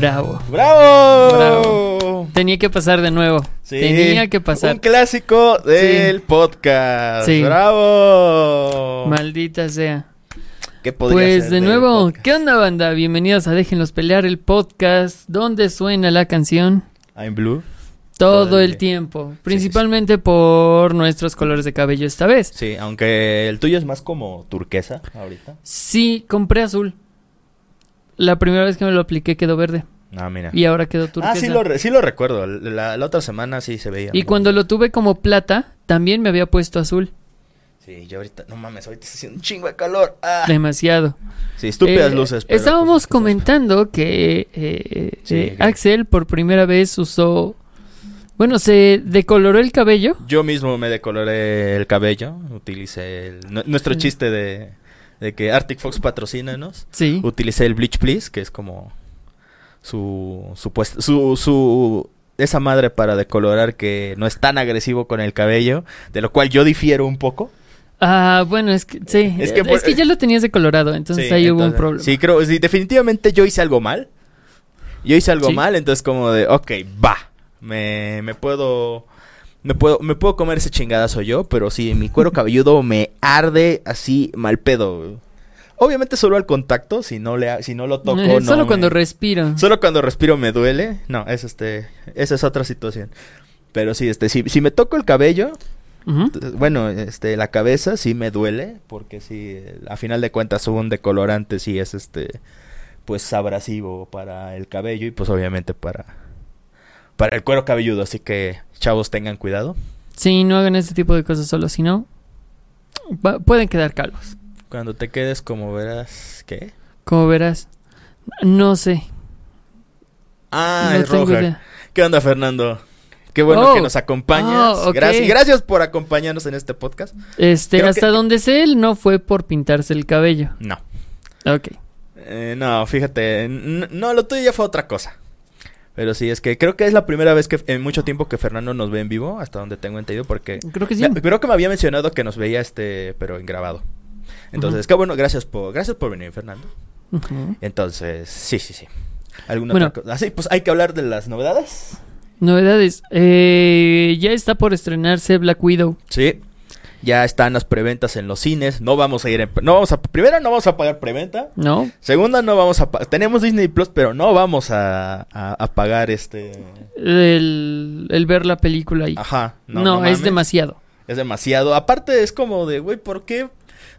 Bravo. ¡Bravo! Bravo. Tenía que pasar de nuevo. Sí, Tenía que pasar. Un clásico del podcast. Sí. ¡Bravo! Maldita sea. ¿Qué Pues de nuevo? ¿qué onda banda? Bienvenidos a Déjenlos Pelear el podcast, donde suena la canción I'm Blue. todo Todo el tiempo, principalmente por nuestros colores de cabello esta vez. Sí, aunque el tuyo es más como turquesa ahorita. Sí, compré azul. La primera vez que me lo apliqué quedó verde Ah, mira. y ahora quedó turquesa. ah, sí lo, re- sí lo recuerdo. La, la otra semana sí se veía. Y cuando lo tuve como plata, también me había puesto azul. Sí, yo ahorita... No mames, ahorita está haciendo un chingo de calor. Ah. Demasiado. Sí, estúpidas Eh, luces. pero, Estábamos pues, comentando que, eh, Sí, eh, Axel por primera vez usó... Bueno, se decoloró el cabello. Yo mismo me decoloré el cabello. Utilicé el- nu- nuestro chiste de, de que Arctic Fox patrocínanos. Sí. Utilicé el Bleach Please, que es como su su, su su esa madre para decolorar que no es tan agresivo con el cabello, de lo cual yo difiero un poco. Ah, bueno, es que sí. Es Es que que, por- ya lo tenías decolorado, entonces Sí, ahí hubo un problema. Sí, creo, sí, definitivamente yo hice algo mal. Yo hice algo Sí. mal, entonces como de, ok, va, me, me puedo, me puedo, me puedo comer ese chingadazo yo, pero sí, mi cuero cabelludo me arde así mal pedo. Obviamente solo al contacto, si no le, si no lo toco, Eh, no Solo me- cuando respiro. Solo cuando respiro me duele. No, es este, esa es otra situación. Pero sí, este, si, si me toco el cabello, bueno, este, la cabeza sí me duele, porque sí, a final de cuentas un decolorante sí es este, pues abrasivo para el cabello y pues obviamente para, para el cuero cabelludo, así que chavos tengan cuidado. Sí, no hagan ese tipo de cosas solo, si no, pueden quedar calvos. Cuando te quedes como verás, ¿qué? Como verás. No sé. Ah, no es idea. ¿Qué onda, Fernando? Qué bueno Oh. que nos acompañas. Oh. Gracias, gracias por acompañarnos en este podcast. Este, Creo hasta que- donde sé, él no fue por pintarse el cabello. No. Ok. Eh, no, fíjate, no, lo tuyo ya fue otra cosa. Pero sí, es que creo que es la primera vez que en mucho tiempo que Fernando nos ve en vivo, hasta donde tengo entendido, porque Creo que sí. me- creo que me había mencionado que nos veía este, pero en grabado. Entonces, qué bueno, gracias por, gracias por venir, Fernando. Entonces, sí, sí, sí. ¿Alguna Bueno. otra cosa? Así, pues hay que hablar de las novedades. Novedades. Eh, ya está por estrenarse Black Widow. Sí. Ya están las preventas en los cines. No vamos a ir en, no vamos a primero no vamos a pagar preventa. ¿No? Segunda no vamos a tenemos Disney Plus, pero no vamos a, a- a pagar este El, el ver la película ahí. Ajá. no, es mames. demasiado. Es demasiado. Aparte es como de, güey, ¿por qué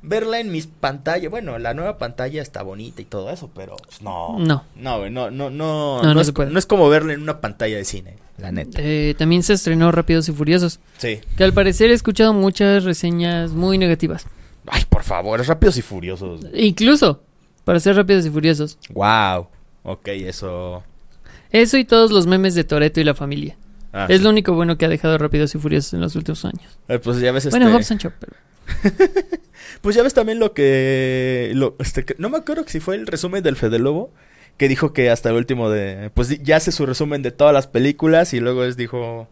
verla en mis pantallas? Bueno, la nueva pantalla está bonita y todo eso, pero pues, no. No. No, no, no, no. No, no es, se puede. no es como verla en una pantalla de cine, la neta. Eh, también se estrenó Rápidos y Furiosos. Sí. Que al parecer he escuchado muchas reseñas muy negativas. Ay, por favor, rápidos y furiosos. Incluso para ser Rápidos y Furiosos. Wow. Ok, eso. Eso y todos los memes de Toreto y la familia. Ah, es sí. lo único bueno que ha dejado Rápidos y Furiosos en los últimos años. Eh, Pues ya ves este. Bueno, Hobbs and Shaw, pero... Pues ya ves también lo que. Lo, este, que- no me acuerdo si fue el resumen del Fede Lobo. Que dijo que hasta el último de. Pues ya hace su resumen de todas las películas. Y luego es dijo.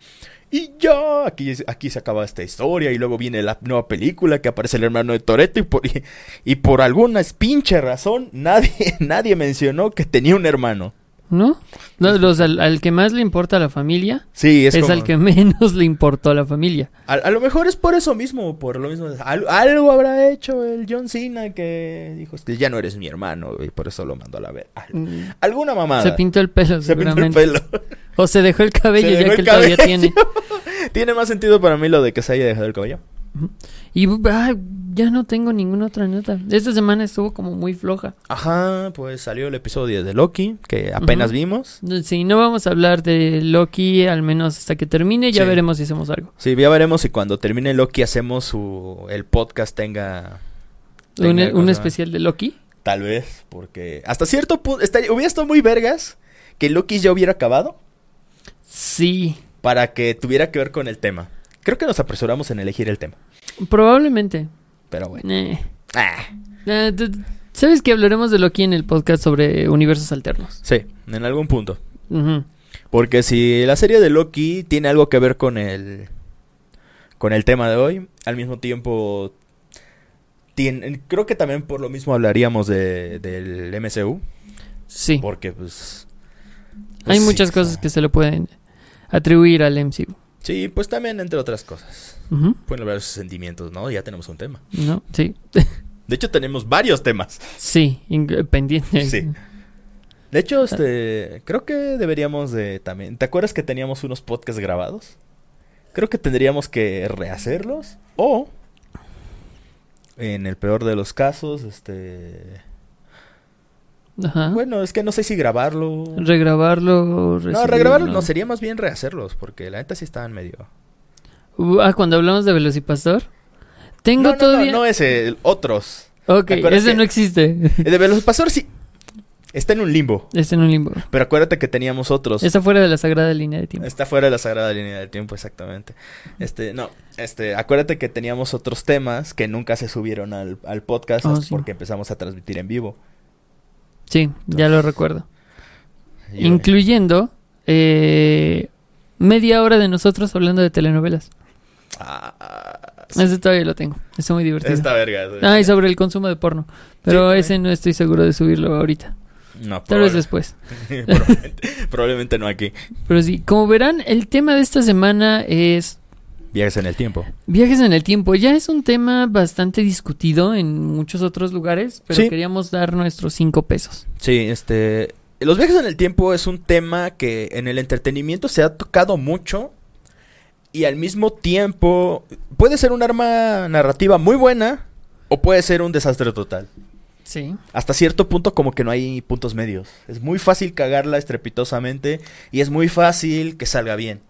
Y ya, aquí, aquí se acaba esta historia. Y luego viene la nueva película que aparece el hermano de Toreto. Y por, y, y por alguna pinche razón, nadie, nadie mencionó que tenía un hermano. ¿No? No, los, al, al que más le importa a la familia Sí, es, es, como- al que menos le importó a la familia. A, a lo mejor es por eso mismo, por lo mismo. al- algo habrá hecho el John Cena que dijo, "Es que ya no eres mi hermano, y por eso lo mandó a la vez. Mm, Alguna mamada. Se pintó el pelo, Se pintó el pelo. O se dejó el cabello Se ya que el él todavía cabello. tiene. Tiene más sentido para mí lo de que se haya dejado el cabello. Y ah, ya no tengo ninguna otra nota. Esta semana estuvo como muy floja. Ajá, pues salió el episodio de Loki, que apenas vimos. Sí, no vamos a hablar de Loki al menos hasta que termine. Ya Sí. veremos si hacemos algo. Sí, ya veremos si cuando termine Loki hacemos su, el podcast tenga... tenga, Un, ¿cómo un especial de Loki. Tal vez, porque hasta cierto punto... estaría- hubiera estado muy vergas que Loki ya hubiera acabado. Sí, para que tuviera que ver con el tema. Creo que nos apresuramos en elegir el tema. probablemente. Pero bueno. Eh. Ah, Eh, ¿Sabes que hablaremos de Loki en el podcast sobre universos alternos? sí, en algún punto. Porque si la serie de Loki tiene algo que ver con el con el tema de hoy, al mismo tiempo tiene, creo que también por lo mismo hablaríamos de, del MCU, Sí. porque pues Pues Hay sí, muchas cosas que se le pueden atribuir al MCU. Sí, pues también entre otras cosas. Pueden hablar de sus sentimientos, ¿no? Ya tenemos un tema. ¿No? Sí. De hecho, tenemos varios temas. Sí, in- pendiente. Sí. De hecho, este, creo que deberíamos de también. ¿Te acuerdas que teníamos unos podcasts grabados? Creo que tendríamos que rehacerlos o, en el peor de los casos, este, Ajá. bueno, es que no sé si grabarlo. Regrabarlo. no, regrabarlo no sería más bien rehacerlos, porque la neta sí estaban medio. Uh, ah, cuando hablamos de Velocipaster. Tengo No, no, todavía. no, no ese, otros. ok, ¿Te acuerdas ese no existe. El de Velocipastor sí está en un limbo, Está en un limbo. pero acuérdate que teníamos otros. Está fuera de la sagrada línea de tiempo. Está fuera de la sagrada línea del tiempo, exactamente. Este, no, este, acuérdate que teníamos otros temas que nunca se subieron al, al podcast sí. porque empezamos a transmitir en vivo. Sí, ya lo recuerdo. Incluyendo eh, media hora de nosotros hablando de telenovelas. ah, Ese todavía lo tengo. Está muy divertido. esta verga. Ah, y sobre el consumo de porno. Pero ese no estoy seguro de subirlo ahorita. No, Tal vez después. probablemente, probablemente no aquí. Pero sí, como verán, el tema de esta semana es Viajes en el tiempo. viajes en el tiempo. Ya es un tema bastante discutido en muchos otros lugares, pero Sí. queríamos dar nuestros cinco pesos. Sí, este, los viajes en el tiempo es un tema que en el entretenimiento se ha tocado mucho y al mismo tiempo puede ser un arma narrativa muy buena o puede ser un desastre total. Sí. hasta cierto punto como que no hay puntos medios. Es muy fácil cagarla estrepitosamente y es muy fácil que salga bien.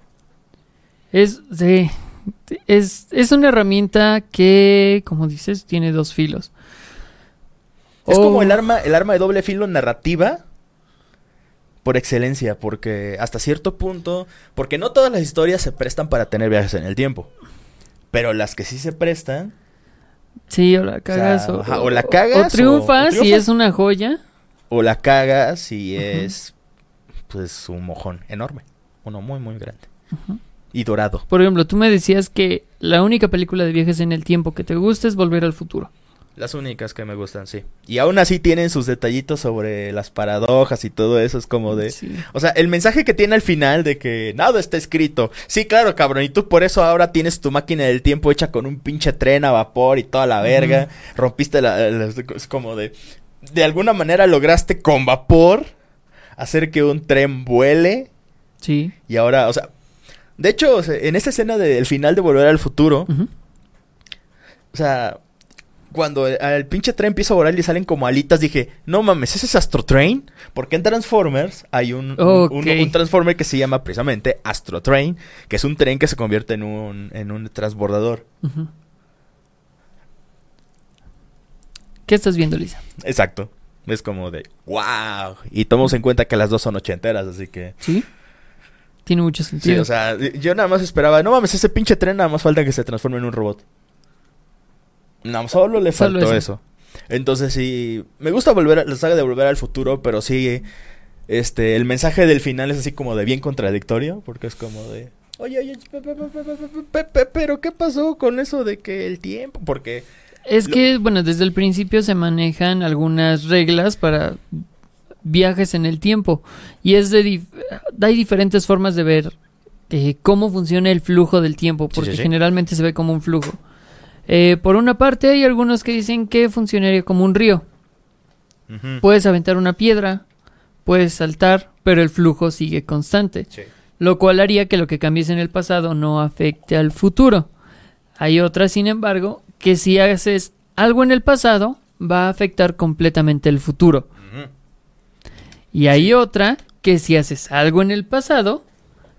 Es, sí, es, es una herramienta que, como dices, tiene dos filos. Es Oh, como el arma, el arma de doble filo narrativa por excelencia, porque hasta cierto punto, porque no todas las historias se prestan para tener viajes en el tiempo. Pero las que sí se prestan, Sí, o la cagas. sea, o, ajá, o la cagas, o triunfas si es una joya. o la cagas y Ujú. es pues un mojón enorme, uno muy muy grande y dorado. Por ejemplo, tú me decías que la única película de viajes en el tiempo que te gusta es Volver al Futuro. Las únicas que me gustan, sí. Y aún así tienen sus detallitos sobre las paradojas y todo eso. Es como de. Sí. O sea, el mensaje que tiene al final de que nada está escrito. Sí, claro, cabrón. Y tú por eso ahora tienes tu máquina del tiempo hecha con un pinche tren a vapor y toda la verga. Rompiste la, la- Es como de. De alguna manera lograste con vapor hacer que un tren vuele. Sí. Y ahora, o sea. De hecho, en esa escena del final de Volver al Futuro. O sea, cuando el, el pinche tren empieza a volar y salen como alitas, dije, no mames, ¿ese es Astro Train? Porque en Transformers hay un, un- Ok. un- un Transformer que se llama precisamente Astro Train, que es un tren que se convierte en un, en un transbordador. ¿Qué estás viendo, Lisa? Exacto. Es como de, wow. Y tomamos en cuenta que las dos son ochenteras, así que... Sí. Tiene mucho Sí, sentido. o sea, yo nada más esperaba, no mames, ese pinche tren nada más falta que se transforme en un robot. No, solo le faltó eso. eso. Entonces sí, me gusta volver a, la saga de Volver al Futuro, pero sí, este, el mensaje del final es así como de bien contradictorio, porque es como de, oye, oye, pe- pe- pe- pe- pe- pe- pe- pero ¿qué pasó con eso de que el tiempo? Porque, Es Lo- que, bueno, desde el principio se manejan algunas reglas para viajes en el tiempo. Y es de... dif- hay diferentes formas de ver eh, cómo funciona el flujo del tiempo, porque sí, sí. generalmente se ve como un flujo. Eh, por una parte hay algunos que dicen que funcionaría como un río. Puedes aventar una piedra, puedes saltar, pero el flujo sigue constante. lo cual haría que lo que cambies en el pasado no afecte al futuro. Hay otras, sin embargo, que si haces algo en el pasado, va a afectar completamente el futuro. Y hay otra que si haces algo en el pasado,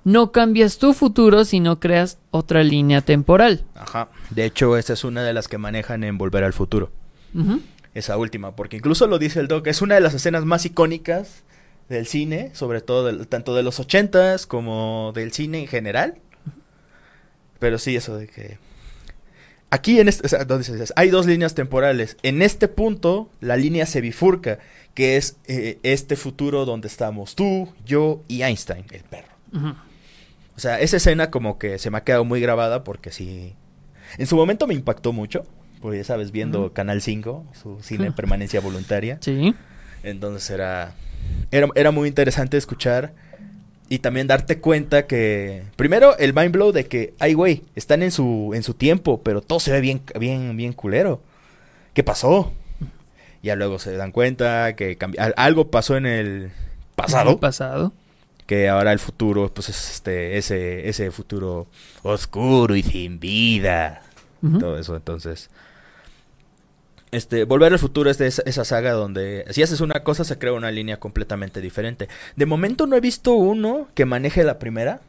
no cambias tu futuro, sino creas otra línea temporal. Ajá. De hecho, esa es una de las que manejan en Volver al Futuro. Ujú. esa última, porque incluso lo dice el Doc, es una de las escenas más icónicas del cine, sobre todo del- tanto de los ochentas como del cine en general. Pero sí, eso de que... Aquí en este, o sea, ¿dónde se dice? hay dos líneas temporales. En este punto, la línea se bifurca, que es eh, este futuro donde estamos tú, yo y Einstein, el perro. O sea, esa escena como que se me ha quedado muy grabada porque sí... En su momento me impactó mucho, porque ya sabes, viendo. Canal 5, su cine en permanencia voluntaria. Sí. Entonces era, era, era muy interesante escuchar y también darte cuenta que, primero, el mind blow de que, ay, güey, están en su, en su tiempo, pero todo se ve bien, bien, bien culero. ¿Qué pasó? Ya luego se dan cuenta que algo pasó en el pasado. El pasado. que ahora el futuro, pues es este, ese, ese futuro oscuro y sin vida. Ujú. Todo eso, entonces. Este, Volver al futuro es de esa, esa saga donde si haces una cosa se crea una línea completamente diferente. De momento no he visto uno que maneje la primera,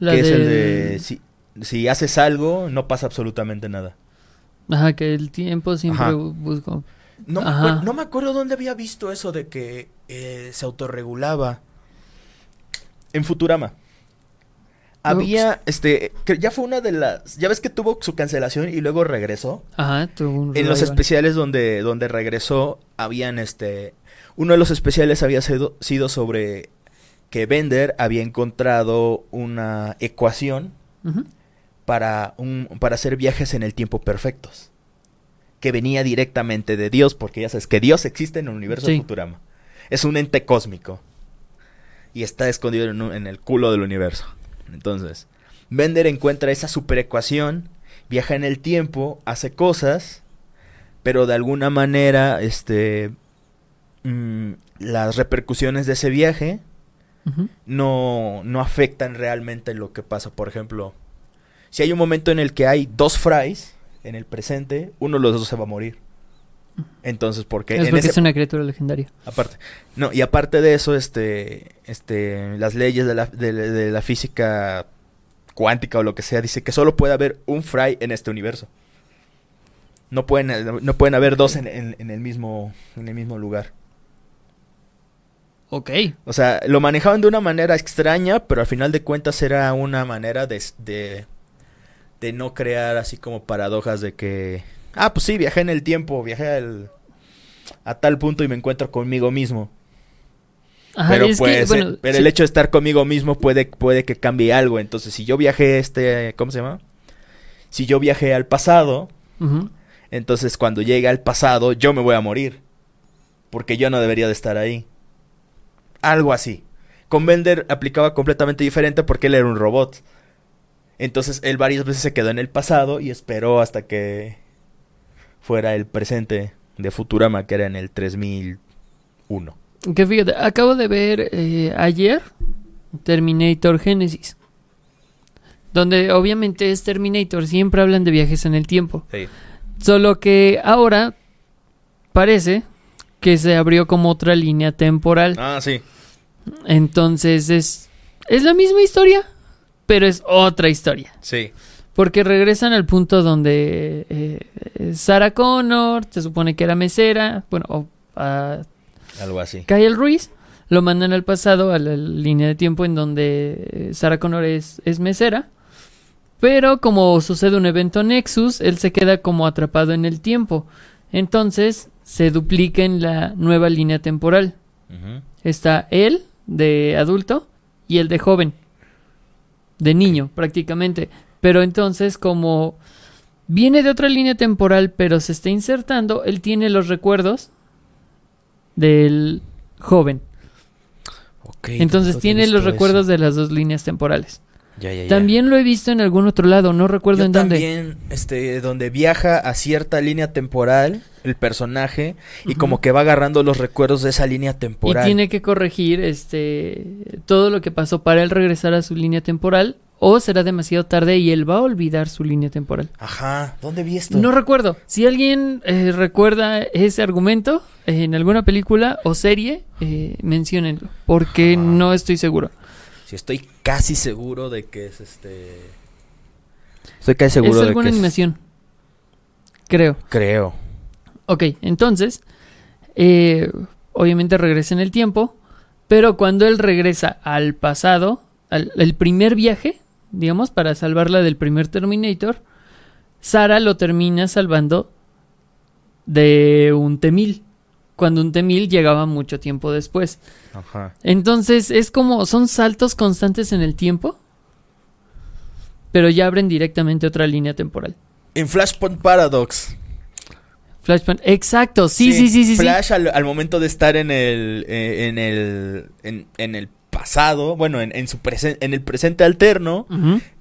La que es el de si, si haces algo no pasa absolutamente nada. Ajá, que el tiempo siempre busco. No, me Ajá. acuer- no me acuerdo dónde había visto eso de que eh, se autorregulaba. En Futurama. Había, este, que ya fue una de las, ya ves que tuvo su cancelación y luego regresó. Ajá, tuvo un En los especiales donde, donde regresó, habían, este, uno de los especiales había sido, sido sobre que Bender había encontrado una ecuación para, un, para hacer viajes en el tiempo perfectos. Que venía directamente de Dios, porque ya sabes que Dios existe en el universo de. Futurama. Es un ente cósmico. Y está escondido en, un- en el culo del universo. Entonces, Bender encuentra esa superecuación, viaja en el tiempo, hace cosas, pero de alguna manera, este, mm, las repercusiones de ese viaje no, no afectan realmente lo que pasa. Por ejemplo, si hay un momento en el que hay dos Fries en el presente, uno de los dos se va a morir. Entonces, porque Es en porque ese- es una criatura legendaria. aparte, no, y aparte de eso, este, este, las leyes de la, de, la- de la física cuántica o lo que sea, dice que solo puede haber un Fry en este universo. No pueden, no pueden haber dos en, en- en el mismo, en el mismo lugar. Ok. O sea, lo manejaban de una manera extraña, pero al final de cuentas era una manera de, de, de no crear así como paradojas de que, ah, pues sí, viajé en el tiempo, viajé al- a tal punto y me encuentro conmigo mismo. Ajá, pero es pues, que, eh, pero sí, el hecho de estar conmigo mismo puede, puede que cambie algo. Entonces, si yo viajé este, ¿cómo se llama? Si yo viajé al pasado, entonces cuando llegue al pasado yo me voy a morir. Porque yo no debería de estar ahí. Algo así. Con Bender aplicaba completamente diferente porque él era un robot. Entonces él varias veces se quedó en el pasado y esperó hasta que fuera el presente de Futurama, que era en el 3001. Que fíjate, acabo de ver eh, ayer Terminator Genesis. Donde obviamente es Terminator, siempre hablan de viajes en el tiempo. Sí. Solo que ahora parece que se abrió como otra línea temporal. Ah, sí. Entonces es, es la misma historia, pero es otra historia. Sí. Porque regresan al punto donde eh, Sarah Connor, se supone que era mesera, bueno, o a Algo así. Kyle Ruiz, lo mandan al pasado, a la línea de tiempo en donde eh, Sarah Connor es, es mesera. Pero como sucede un evento Nexus, él se queda como atrapado en el tiempo. Entonces se duplica en la nueva línea temporal. Está él de adulto y el de joven. De niño, prácticamente. Pero entonces, como viene de otra línea temporal, pero se está insertando, él tiene los recuerdos del joven. Entonces tiene los recuerdos eso. de las dos líneas temporales. Ya, ya, ya. También lo he visto en algún otro lado, no recuerdo Yo en dónde. también, este, donde viaja a cierta línea temporal el personaje y como que va agarrando los recuerdos de esa línea Y temporal. tiene que corregir este todo lo que pasó para él regresar a su línea temporal o será demasiado tarde y él va a olvidar su línea temporal. Ajá, ¿dónde vi esto? No recuerdo. Si alguien eh, recuerda ese argumento eh, en alguna película o serie, eh, menciónenlo, porque Ajá. no estoy seguro. Sí, estoy casi seguro de que es este. Estoy casi seguro es de alguna que es- animación. Creo. Creo. Ok, entonces, eh, obviamente regresa en el tiempo, pero cuando él regresa al pasado, al el primer viaje, digamos, para salvarla del primer Terminator, Sara lo termina salvando de un Temil, cuando un Temil llegaba mucho tiempo después. Ajá. Entonces es como, son saltos constantes en el tiempo, pero ya abren directamente otra línea temporal. En Flashpoint Paradox. Flashpoint. Exacto, sí, sí, sí, sí. sí. Flash al, al momento de estar en el, eh, en el, en, en el pasado, bueno, en, en su presen- en el presente alterno,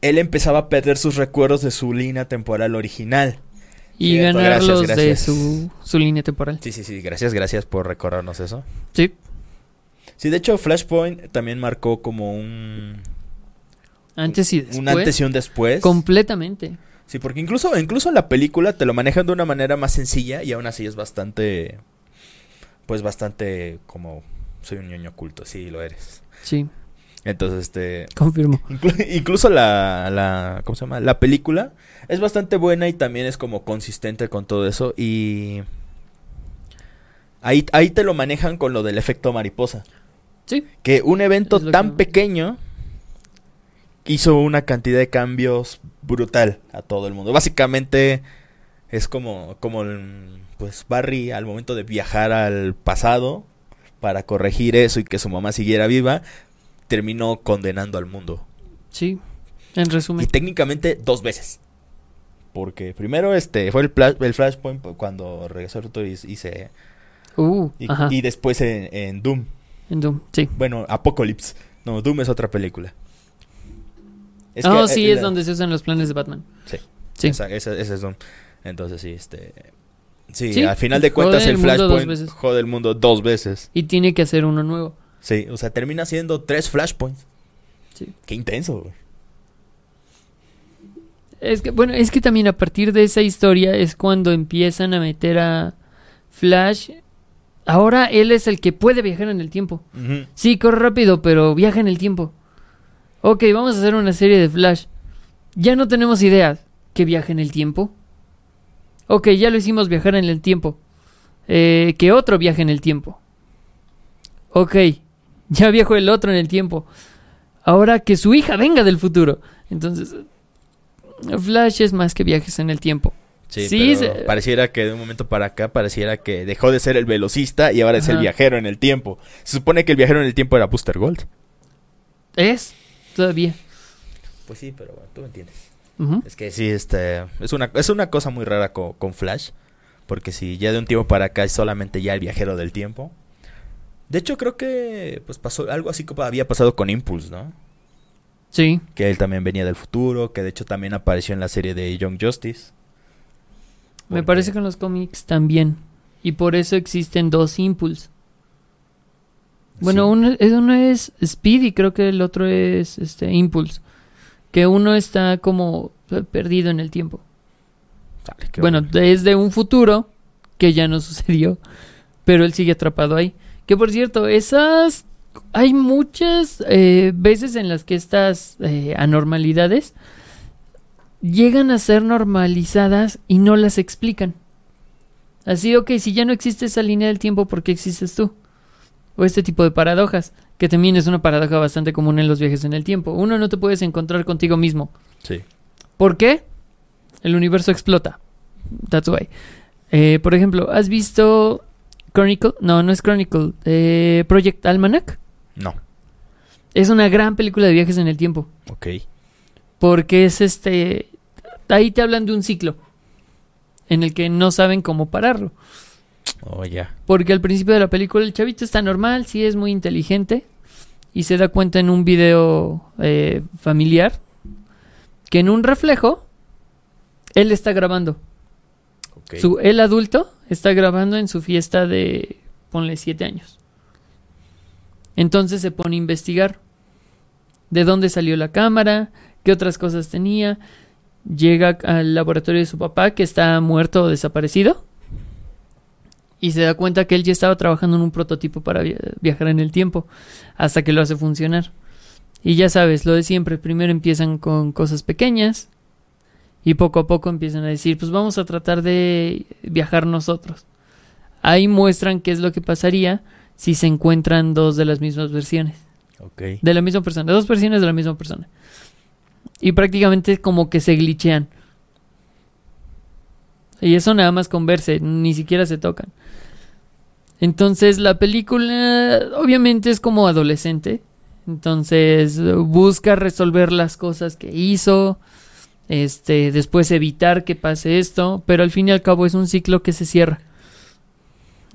él empezaba a perder sus recuerdos de su línea temporal original. Y Cierto, ganarlos gracias, de su, su línea temporal. Sí, sí, sí, gracias, gracias por recordarnos eso. Sí. Sí, de hecho, Flashpoint también marcó como un, Antes y después. un antes y un después. Completamente. Sí, porque incluso, incluso en la película te lo manejan de una manera más sencilla y aún así es bastante, pues bastante como, soy un ñoño oculto, sí, lo eres. Sí, Entonces, este, confirmo. inclu- incluso la, la, ¿cómo se llama? La película es bastante buena y también es como consistente con todo eso y ahí, ahí te lo manejan con lo del efecto mariposa. Sí. Que un evento tan que- pequeño hizo una cantidad de cambios brutal a todo el mundo. Básicamente es como, como el, pues Barry al momento de viajar al pasado para corregir eso y que su mamá siguiera viva, terminó condenando al mundo. Sí. En Y resumen. técnicamente dos veces. Porque primero este fue el, Flashpoint cuando regresó Luthor y, y se... Uh, Y, y después en, en Doom. En Doom, sí. Bueno, Apocalypse. No, Doom es otra película. Es oh, que, sí, eh, es la- donde se usan los planes de Batman. Sí. Sí. Esa, esa- ese es Doom. Entonces sí, este... Sí, Sí, al final de cuentas el Flashpoint jode el mundo dos veces. Y tiene que hacer uno nuevo. Sí, o sea, termina siendo tres Flashpoints. Sí. Qué intenso. güey. Es que, bueno, es que también a partir de esa historia es cuando empiezan a meter a Flash. Ahora él es el que puede viajar en el tiempo. Ujú. Sí, corre rápido, pero viaja en el tiempo. Ok, vamos a hacer una serie de Flash. Ya no tenemos idea que viaje en el tiempo. Ok, ya lo hicimos viajar en el tiempo. Eh, que otro viaje en el tiempo. Ok, ya viajó el otro en el tiempo. Ahora que su hija venga del futuro. Entonces, Flash es más que viajes en el tiempo. Sí, Sí, pero se- pareciera que de un momento para acá pareciera que dejó de ser el velocista y ahora es el viajero en el tiempo. Se supone que el viajero en el tiempo era Booster Gold. ¿Es? Todavía. Pues sí, pero bueno, tú me entiendes. Es que sí, este, es una, es una cosa muy rara co- con, Flash. Porque si ya de un tiempo para acá es solamente ya el viajero del tiempo. De hecho, creo que pues pasó algo así como había pasado con Impulse, ¿no? Sí. Que él también venía del futuro, que de hecho también apareció en la serie de Young Justice. Me parece que en los cómics también. Y por eso existen dos Impulse. Bueno, Sí. uno, es- uno es Speed y creo que el otro es este Impulse. Que uno está como perdido en el tiempo. Qué bueno, es de un futuro que ya no sucedió. Pero él sigue atrapado ahí. Que por cierto, esas... Hay muchas eh, veces en las que estas eh, anormalidades llegan a ser normalizadas y no las explican. Así, ok, si ya no existe esa línea del tiempo, ¿por qué existes tú? O este tipo de paradojas, que también es una paradoja bastante común en los viajes en el tiempo. Uno, no te puedes encontrar contigo mismo. Sí. ¿Por qué? El universo explota. That's why. Eh, por ejemplo, ¿has visto Chronicle? No, no es Chronicle. Eh, Project Almanac. No. Es una gran película de viajes en el tiempo. Ok. Porque es este. Ahí te hablan de un ciclo. En el que no saben cómo pararlo. Oh, ya. Porque al principio de la película el chavito está normal, sí es muy inteligente. Y se da cuenta en un video eh, familiar que en un reflejo él está grabando. Su, el adulto está grabando en su fiesta de, ponle, siete años. Entonces se pone a investigar de dónde salió la cámara, qué otras cosas tenía. Llega al laboratorio de su papá, que está muerto o desaparecido. Y se da cuenta que él ya estaba trabajando en un prototipo para via- viajar en el tiempo, hasta que lo hace funcionar. Y ya sabes, lo de siempre, primero empiezan con cosas pequeñas, y poco a poco empiezan a decir, pues vamos a tratar de viajar nosotros. Ahí muestran qué es lo que pasaría si se encuentran dos de las mismas versiones. De la misma persona, dos versiones de la misma persona. Y prácticamente como que se glitchean. Y eso nada más con verse, ni siquiera se tocan. Entonces la película obviamente es como adolescente. Entonces busca resolver las cosas que hizo. Este, después evitar que pase esto, pero al fin y al cabo es un ciclo que se cierra.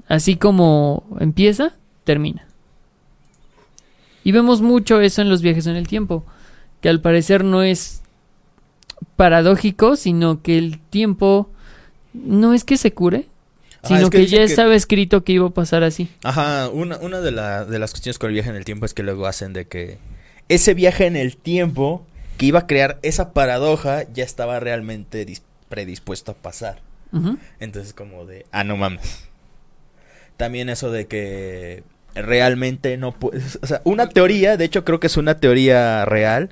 Así como empieza, termina. Y vemos mucho eso en los viajes en el tiempo, que al parecer no es paradójico, sino que el tiempo no es que se cure, Ajá, sino es que, ya estaba escrito que iba a pasar así. Ajá, una, una de, la- de las cuestiones con el viaje en el tiempo es que luego hacen de que ese viaje en el tiempo que iba a crear esa paradoja ya estaba realmente dis- predispuesto a pasar. Entonces como de, ah, no mames. También eso de que realmente no puedes, o sea, una teoría, de hecho creo que es una teoría real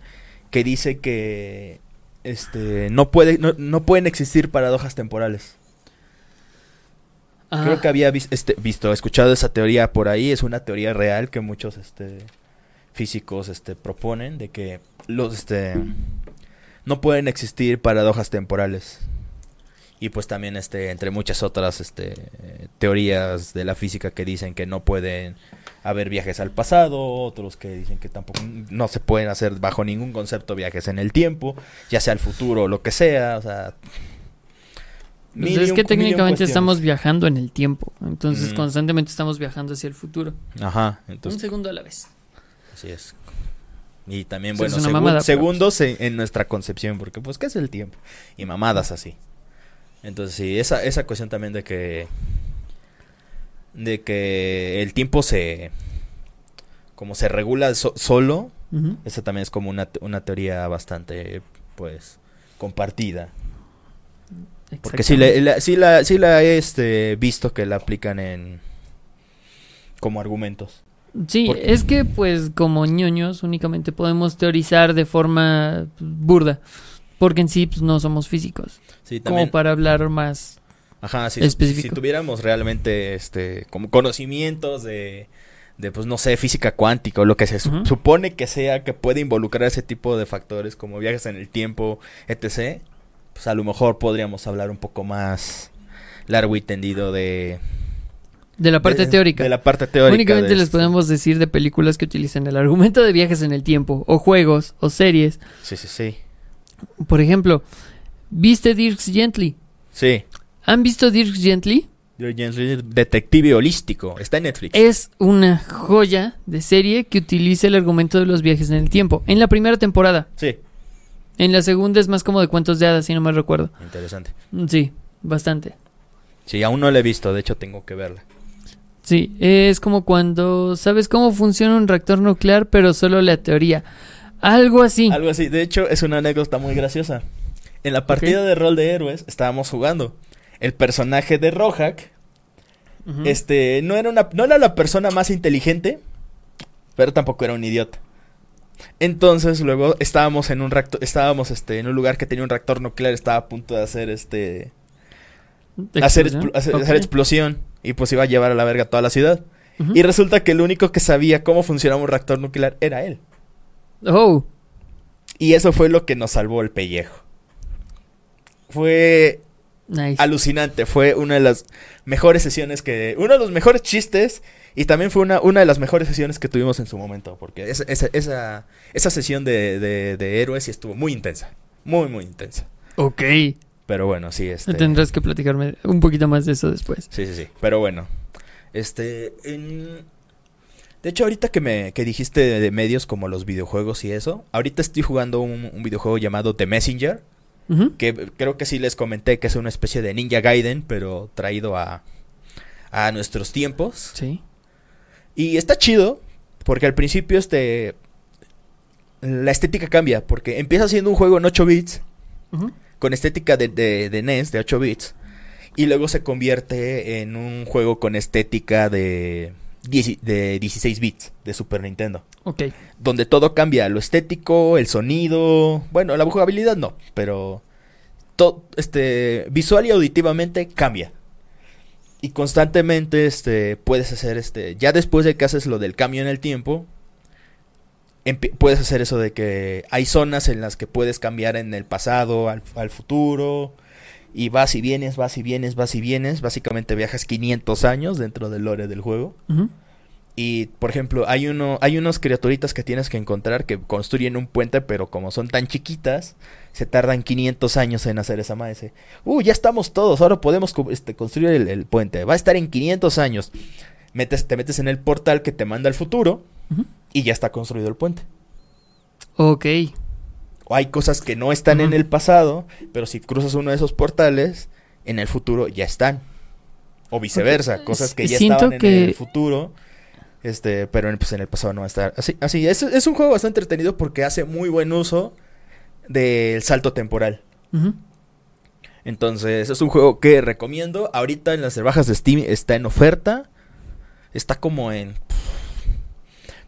que dice que este no puede no, no pueden existir paradojas temporales. Ah, Creo que había vis- este, visto, escuchado esa teoría por ahí, es una teoría real que muchos este físicos este proponen de que los este no pueden existir paradojas temporales. Y pues también este entre muchas otras este teorías de la física que dicen que no pueden haber viajes al pasado, otros que dicen que tampoco no se pueden hacer bajo ningún concepto viajes en el tiempo, ya sea al futuro o lo que sea, o sea, pues es que técnicamente estamos viajando en el tiempo, entonces Ujú. constantemente estamos viajando hacia el futuro. Ajá, Un segundo a la vez. Así es. Y también, bueno, mamada, segundos en, en nuestra concepción, porque pues, ¿qué es el tiempo? Y mamadas así. Entonces, sí, esa, esa cuestión también de que... De que el tiempo se... Como se regula so- solo, esa también es como una, una teoría bastante, pues, compartida. Porque sí, la, la- sí, la, sí la he este, visto que la aplican en... Como argumentos. Sí, Porque- es que pues como ñoños únicamente podemos teorizar de forma burda, porque en sí pues, no somos físicos, Sí, también... como para hablar más. Ajá, si, específico. si tuviéramos realmente este como conocimientos de, de pues no sé, física cuántica o lo que se su- supone que sea que puede involucrar ese tipo de factores como viajes en el tiempo, etc. Pues a lo mejor podríamos hablar un poco más largo y tendido de De la parte de- teórica. De la parte teórica. Únicamente les esto. podemos decir de películas que utilizan el argumento de viajes en el tiempo, o juegos, o series. Sí, sí, sí. Por ejemplo, ¿viste Dirks Gently? Sí. ¿Han visto Dirks Gently? Detective holístico. Está en Netflix. Es una joya de serie que utiliza el argumento de los viajes en el tiempo. En la primera temporada. Sí. En la segunda es más como de cuentos de hadas, si no me recuerdo. Interesante. Sí, bastante. Sí, aún no la he visto, de hecho tengo que verla. Sí, es como cuando sabes cómo funciona un reactor nuclear, pero solo la teoría. Algo así. Algo así. De hecho, es una anécdota muy graciosa. En la partida de rol de héroes estábamos jugando. El personaje de Rojak, Ujú. este, no era una, no era la persona más inteligente, pero tampoco era un idiota. Entonces, luego estábamos en un reactor, estábamos este, en un lugar que tenía un reactor nuclear, estaba a punto de hacer este hacer, Explosión. expl- hacer- Ok. hacer explosión y pues iba a llevar a la verga toda la ciudad. Y resulta que el único que sabía cómo funcionaba un reactor nuclear era él. Oh, Y eso fue lo que nos salvó el pellejo. Fue nice. alucinante, fue una de las mejores sesiones que... Uno de los mejores chistes y también fue una, una de las mejores sesiones que tuvimos en su momento. Porque esa, esa, esa, esa sesión de, de, de héroes sí estuvo muy intensa. Muy, muy intensa. Ok. Pero bueno, sí, este... Tendrás que platicarme un poquito más de eso después. Sí, sí, sí. Pero bueno. Este. en- De hecho, ahorita que me que dijiste de, medios como los videojuegos y eso, ahorita estoy jugando un, un videojuego llamado The Messenger. Que creo que sí les comenté que es una especie de Ninja Gaiden, pero traído a, a nuestros tiempos. Sí. Y está chido, porque al principio este. La estética cambia, porque empieza siendo un juego en 8 bits Ujú. Con estética de, de, de NES, de 8 bits, y luego se convierte en un juego con estética de, 10 de 16 bits de Super Nintendo, Ok. donde todo cambia, lo estético, el sonido, bueno, la jugabilidad no, pero to- este, visual y auditivamente cambia. Y constantemente este, puedes hacer, este, ya después de que haces lo del cambio en el tiempo, puedes hacer eso de que hay zonas en las que puedes cambiar en el pasado al, al futuro. Y vas y vienes, vas y vienes, vas y vienes. Básicamente viajas 500 años dentro del lore del juego. Y, por ejemplo, hay uno, hay unos criaturitas que tienes que encontrar que construyen un puente, pero como son tan chiquitas, se tardan 500 años en hacer esa madre. Uh, ya estamos todos, ahora podemos este, construir el, el puente. Va a estar en 500 años. Metes, te metes en el portal que te manda al futuro. Y ya está construido el puente. Ok. O hay cosas que no están en el pasado, pero si cruzas uno de esos portales, en el futuro ya están. O viceversa, cosas que ya siento estaban en el futuro, este, pero en, pues, en el pasado no va a estar. Así, así es, es un juego bastante entretenido porque hace muy buen uso del salto temporal. Entonces, es un juego que recomiendo. Ahorita en las rebajas de Steam está en oferta. Está como en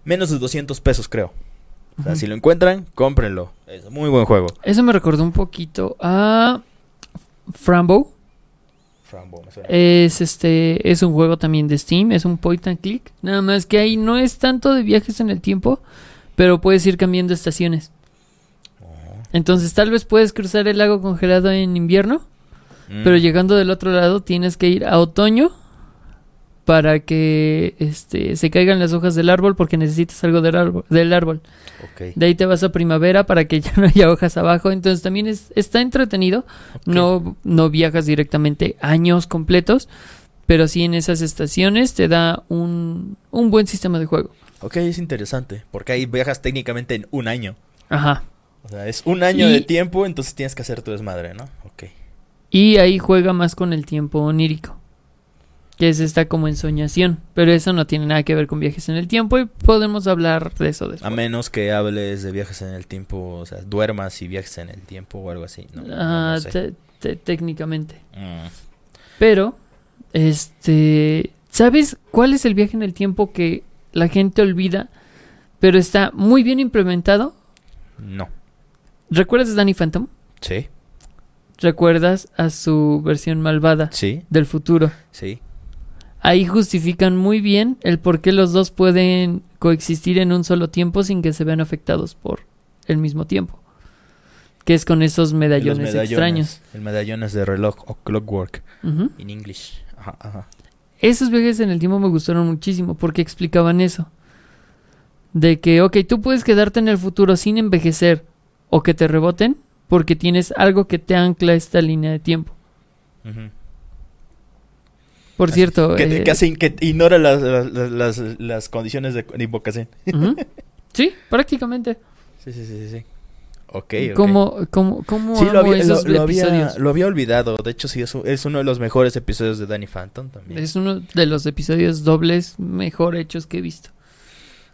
menos de 200 pesos, creo. O sea, si lo encuentran, cómprenlo. Es muy buen juego. Eso me recordó un poquito a Frambo. Frambo, me suena. Es este es un juego también de Steam, es un point and click. Nada más que ahí no es tanto de viajes en el tiempo, pero puedes ir cambiando estaciones. Entonces tal vez puedes cruzar el lago congelado en invierno, Mm. pero llegando del otro lado tienes que ir a otoño para que este se caigan las hojas del árbol porque necesitas algo del árbol, del árbol. De ahí te vas a primavera para que ya no haya hojas abajo. Entonces también es, está entretenido. No, no viajas directamente años completos, pero sí en esas estaciones te da un, un buen sistema de juego. Ok, es interesante. Porque ahí viajas técnicamente en un año. Ajá. O sea, es un año Y- de tiempo, entonces tienes que hacer tu desmadre, ¿no? Ok. Y ahí juega más con el tiempo onírico. Que es esta como ensoñación. Pero eso no tiene nada que ver con viajes en el tiempo y podemos hablar de eso A después. menos que hables de viajes en el tiempo, o sea, duermas y viajes en el tiempo o algo así. No, Ah, no sé. técnicamente. Mm. Pero, este, ¿sabes cuál es el viaje en el tiempo que la gente olvida, pero está muy bien implementado? No. ¿Recuerdas Danny Phantom? Sí, ¿Recuerdas a su versión malvada sí, del futuro? sí. Ahí justifican muy bien el por qué los dos pueden coexistir en un solo tiempo sin que se vean afectados por el mismo tiempo. Que es con esos medallones, extraños. El medallones de reloj o clockwork Ujú. in English. Ajá, ajá. Esos viajes en el tiempo me gustaron muchísimo porque explicaban eso. De que, ok, tú puedes quedarte en el futuro sin envejecer o que te reboten porque tienes algo que te ancla esta línea de tiempo. Ujú. Por cierto, Que, eh, que hace- que ignora las, las, las, las condiciones de, invocación. ujú. sí, prácticamente. Sí, sí, sí, sí. sí. Ok. ¿Cómo, cómo, cómo Sí, lo había, esos lo- lo había- episodios? lo había olvidado. De hecho, sí, es, es uno de los mejores episodios de Danny Phantom también. Es uno de los episodios dobles mejor hechos que he visto.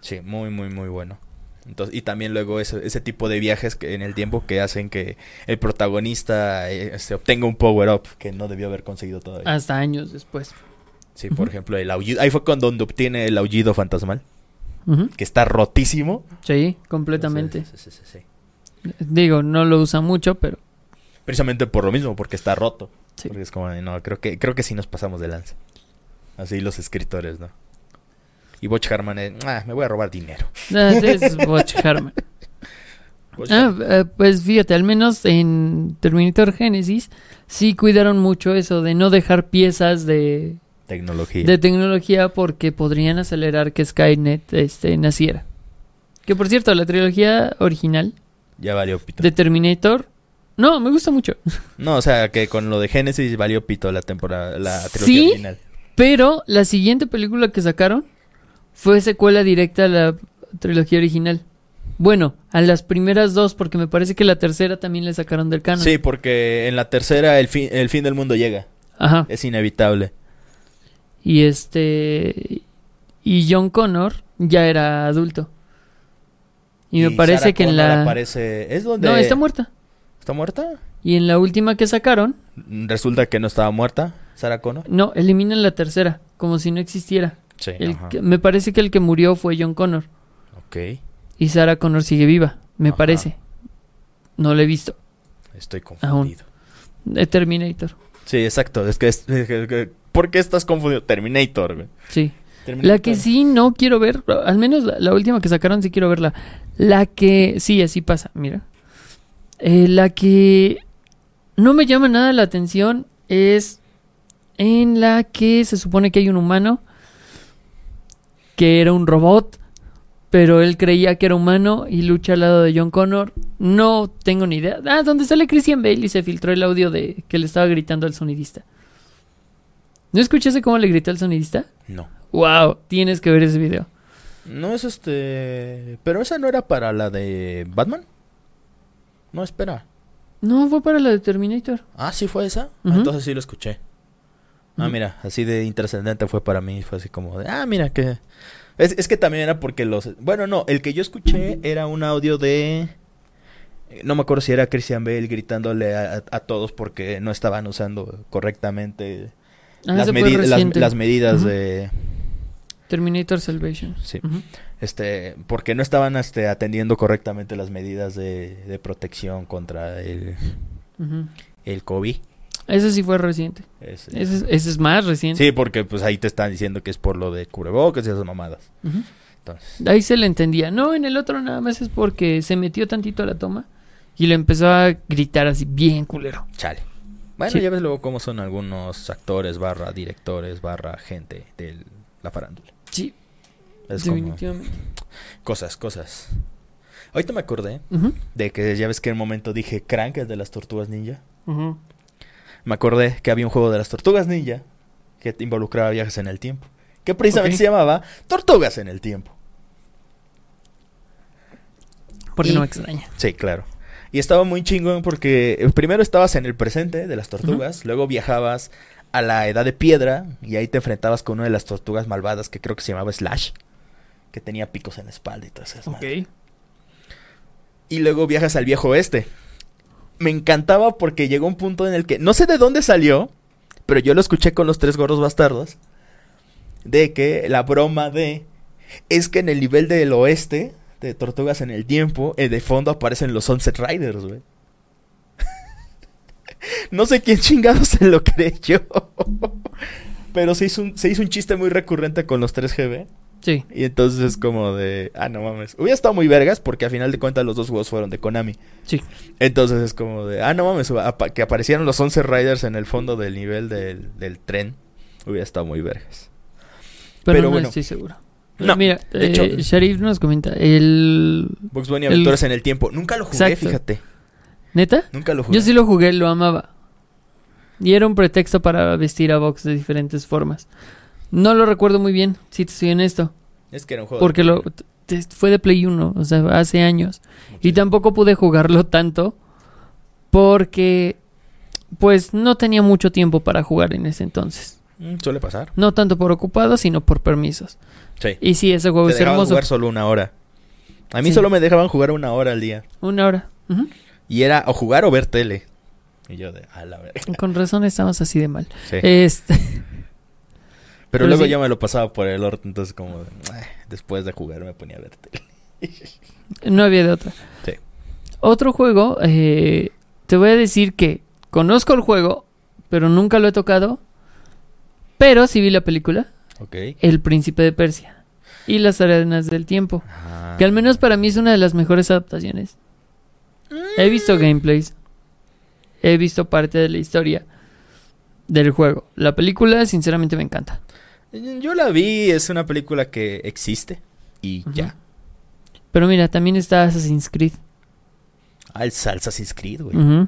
Sí, muy, muy, muy bueno. Entonces, y también luego ese, ese tipo de viajes que, en el tiempo que hacen que el protagonista eh, este, obtenga un power-up que no debió haber conseguido todavía. Hasta años después. sí, por ejemplo, el aullido. Ahí fue cuando donde obtiene el aullido fantasmal, que está rotísimo. Sí, completamente. Sí, sí, sí, sí. Digo, no lo usa mucho, pero Precisamente por lo mismo, porque está roto. sí. Porque es como, no, creo que, creo que sí nos pasamos de lanza. Así los escritores, ¿no? Y Butch Harman es, "Ah, me voy a robar dinero. Ah, es Butch Harman. Ah, eh, pues fíjate, al menos en Terminator Genesis sí cuidaron mucho eso de no dejar piezas de, Tecnología. de tecnología porque podrían acelerar que Skynet este, naciera. Que por cierto, la trilogía original Ya valió pito. de Terminator, no, me gusta mucho. No, o sea, que con lo de Genesis valió pito la temporada, la trilogía ¿Sí? original. Pero la siguiente película que sacaron fue secuela directa a la trilogía original. Bueno, a las primeras dos, porque me parece que la tercera también le sacaron del canon. Sí, porque en la tercera el fin, el fin del mundo llega. Ajá. Es inevitable. Y este. Y John Connor ya era adulto. Y, me parece Sarah que en la. aparece... ¿Es donde... No, está muerta. ¿Está muerta? Y en la última que sacaron, Resulta que no estaba muerta, Sarah Connor. no, eliminan la tercera, como si no existiera. Sí, El me parece que el que murió fue John Connor. Ok, Y Sarah Connor sigue viva, me Ajá. parece. No la he visto. estoy confundido. De Terminator. Sí, exacto. Es que... Es, es que- ¿Por qué estás confundido? Terminator, güey. Sí. Terminator. La que sí no quiero ver, al menos la, la última que sacaron sí quiero verla. La que, sí, así pasa, mira. Eh, la que no me llama nada la atención es en la que se supone que hay un humano que era un robot, pero él creía que era humano y lucha al lado de John Connor. No tengo ni idea. Ah, donde sale Christian Bale y se filtró el audio de que le estaba gritando al sonidista. ¿No escuchaste cómo le gritó al sonidista? No. Wow, tienes que ver ese video. No es este. Pero esa no era para la de Batman. No, espera. No, fue para la de Terminator. Ah, sí fue esa. Entonces sí lo escuché. Ah, mira, así de intrascendente fue para mí. Fue así como de. Ah, mira que. Es, es que también era porque los. Bueno, no, el que yo escuché era un audio de. eh, No me acuerdo si era Christian Bale gritándole a, todos porque no estaban usando correctamente Ah, las, medi- las- medidas de. Terminator Salvation. Sí. Este, porque no estaban este, atendiendo correctamente las medidas de, de protección contra el, Ujú. el COVID. Ese sí fue reciente. Ese- Ese es, ese es más reciente. Sí, porque pues ahí te están diciendo que es por lo de cubrebocas y esas mamadas. Entonces, Ahí se le entendía. No, en el otro nada más es porque se metió tantito a la toma y le empezó a gritar así bien culero. chale. Bueno, Sí. ya ves luego cómo son algunos actores, barra directores, barra gente de la farándula. Sí, Es como definitivamente. cosas, cosas. Ahorita me acordé de que ya ves que en un momento dije Crank, el de las tortugas ninja. ujú. Me acordé que había un juego de las tortugas ninja que involucraba viajes en el tiempo. Que precisamente se llamaba Tortugas en el tiempo. Porque Y- no me extraña. Sí, claro. Y estaba muy chingón porque eh, primero estabas en el presente de las tortugas, luego viajabas a la edad de piedra y ahí te enfrentabas con una de las tortugas malvadas que creo que se llamaba Slash, que tenía picos en la espalda y esas madres. Ok. Y luego viajas al viejo oeste. Me encantaba porque llegó un punto en el que no sé de dónde salió, pero yo lo escuché con los tres gorros bastardos de que la broma de es que en el nivel del oeste de Tortugas en el tiempo, eh, de fondo aparecen los Sunset Riders, güey. no sé quién chingado se lo creyó. Pero se hizo, un, se hizo un chiste muy recurrente con los 3GB. Sí. Y entonces es como de, ah, no mames. Hubiera estado muy vergas porque a final de cuentas los dos juegos fueron de Konami. Sí. Entonces es como de, ah, no mames, que aparecieran los 11 Riders en el fondo del nivel del, del tren. Hubiera estado muy vergas. Pero, Pero no bueno. estoy seguro. No, Mira, de hecho- eh, Sharif nos comenta. El. Bugs Bunny El- Aventuras en el tiempo. Nunca lo jugué, Exacto. fíjate. ¿Neta? Nunca lo jugué. Yo sí lo jugué, lo amaba. Y era un pretexto para vestir a Vox de diferentes formas. No lo recuerdo muy bien, si te soy honesto. Es que era un juego. Porque lo fue de Play 1, o sea, hace años. Y tampoco pude jugarlo tanto porque pues no tenía mucho tiempo para jugar en ese entonces. Mm, suele pasar. No tanto por ocupado, sino por permisos. Sí. Y sí, ese juego Te es hermoso. jugar solo una hora. A mí Sí. solo me dejaban jugar una hora al día. Una hora. Y era o jugar o ver tele. Y yo de, a la verga. Con razón estamos así de mal. Sí. Este, Pero pero luego sí. ya me lo pasaba por el orto, entonces como de, después de jugar me ponía a ver tele. no había de otra. Sí. Otro juego, eh, te voy a decir que conozco el juego, pero nunca lo he tocado. Pero sí vi la película, Ok. El Príncipe de Persia. Y las arenas del tiempo. Ah. Que al menos para mí es una de las mejores adaptaciones. He visto gameplays. He visto parte de la historia del juego. La película, sinceramente, me encanta. Yo la vi, es una película que existe y ya. Pero mira, también está Assassin's Creed. Ah, el Assassin's Creed, güey.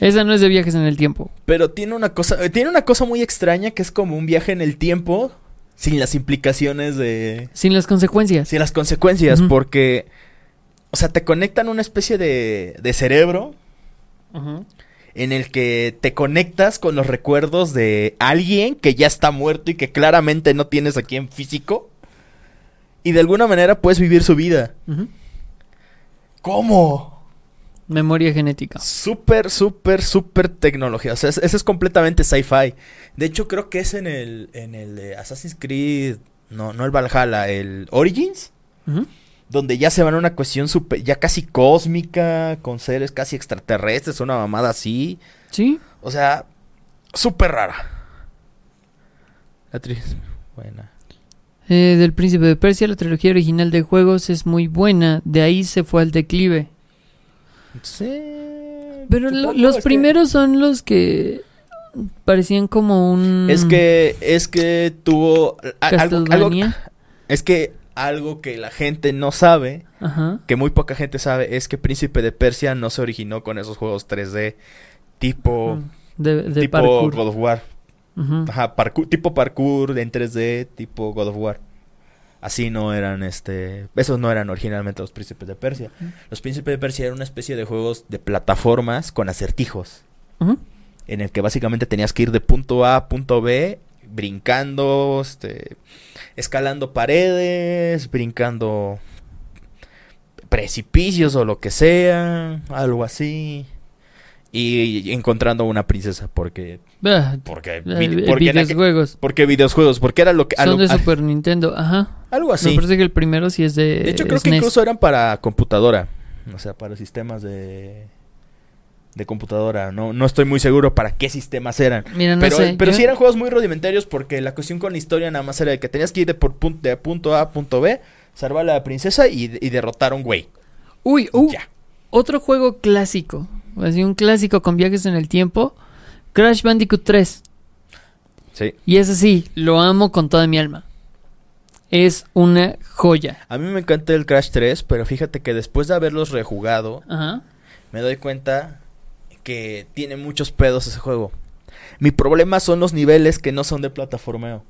Esa no es de viajes en el tiempo. Pero tiene una cosa, eh, tiene una cosa muy extraña que es como un viaje en el tiempo sin las implicaciones de Sin las consecuencias. sin las consecuencias, porque o sea, te conectan una especie de de cerebro Ujú. En el que te conectas con los recuerdos de alguien que ya está muerto y que claramente no tienes aquí en físico. Y de alguna manera puedes vivir su vida. ¿Cómo? Memoria genética. Súper, súper, súper tecnología. O sea, es- ese es completamente sci-fi. De hecho, creo que es en el, en el Assassin's Creed. No, no el Valhalla, el Origins. Ujú. Donde ya se van a una cuestión super, ya casi cósmica, con seres casi extraterrestres, una mamada así. Sí. O sea, súper rara. La actriz, buena. Eh, del Príncipe de Persia, la trilogía original de juegos es muy buena. De ahí se fue al declive. Sí. Pero lo- los que- primeros son los que parecían como un... Es que, es que tuvo a- algo, algo. Es que algo que la gente no sabe, Ajá. que muy poca gente sabe, es que Príncipe de Persia no se originó con esos juegos 3D tipo, De, de tipo parkour. God of War. Ajá, parkour- tipo parkour en 3D, tipo God of War. Así no eran, este... Esos no eran originalmente los Príncipes de Persia. Los Príncipes de Persia eran una especie de juegos de plataformas con acertijos. En el que básicamente tenías que ir de punto A a punto B, brincando, este... Escalando paredes, brincando precipicios o lo que sea, algo así. Y encontrando una princesa, porque... Ah, Porque... eh, porque aquel- videojuegos. porque videojuegos, porque era lo que... Son de Super Nintendo. Ajá. algo Me así. parece que el primero sí es de. De hecho, creo que incluso eran para computadora. O sea, para sistemas de... De computadora. No, no estoy muy seguro para qué sistemas eran. Mira, no pero sé. pero yo- sí eran juegos muy rudimentarios porque la cuestión con la historia nada más era de que tenías que ir de, por pun- de punto A a punto B, salvar a la princesa y, y derrotar a un güey. Uy, uh, Ya. otro juego clásico. Así un clásico con viajes en el tiempo. Crash Bandicoot 3. Sí. Y ese sí, lo amo con toda mi alma. Es una joya. A mí me encanta el Crash 3, pero fíjate que después de haberlos rejugado, Ajá. me doy cuenta que tiene muchos pedos ese juego. Mi problema son los niveles que no son de plataformeo.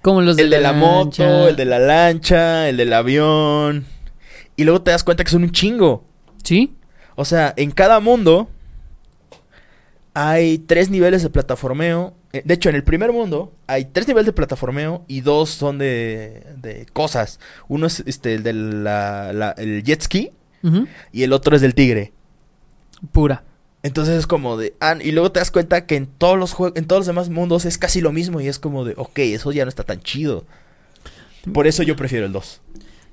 Como los el de la lancha. moto, el de la lancha, el del avión. Y luego te das cuenta que son un chingo. ¿Sí? O sea, en cada mundo hay tres niveles de plataformeo. Eh, De hecho, en el primer mundo hay tres niveles de plataformeo y dos son de, de cosas. Uno es este, el del la- la- el jet ski y el otro es del tigre. Pura. Entonces es como de... ah, y luego te das cuenta que en todos los jue- en todos los demás mundos es casi lo mismo y es como de... Ok, eso ya no está tan chido. Por eso yo prefiero el 2.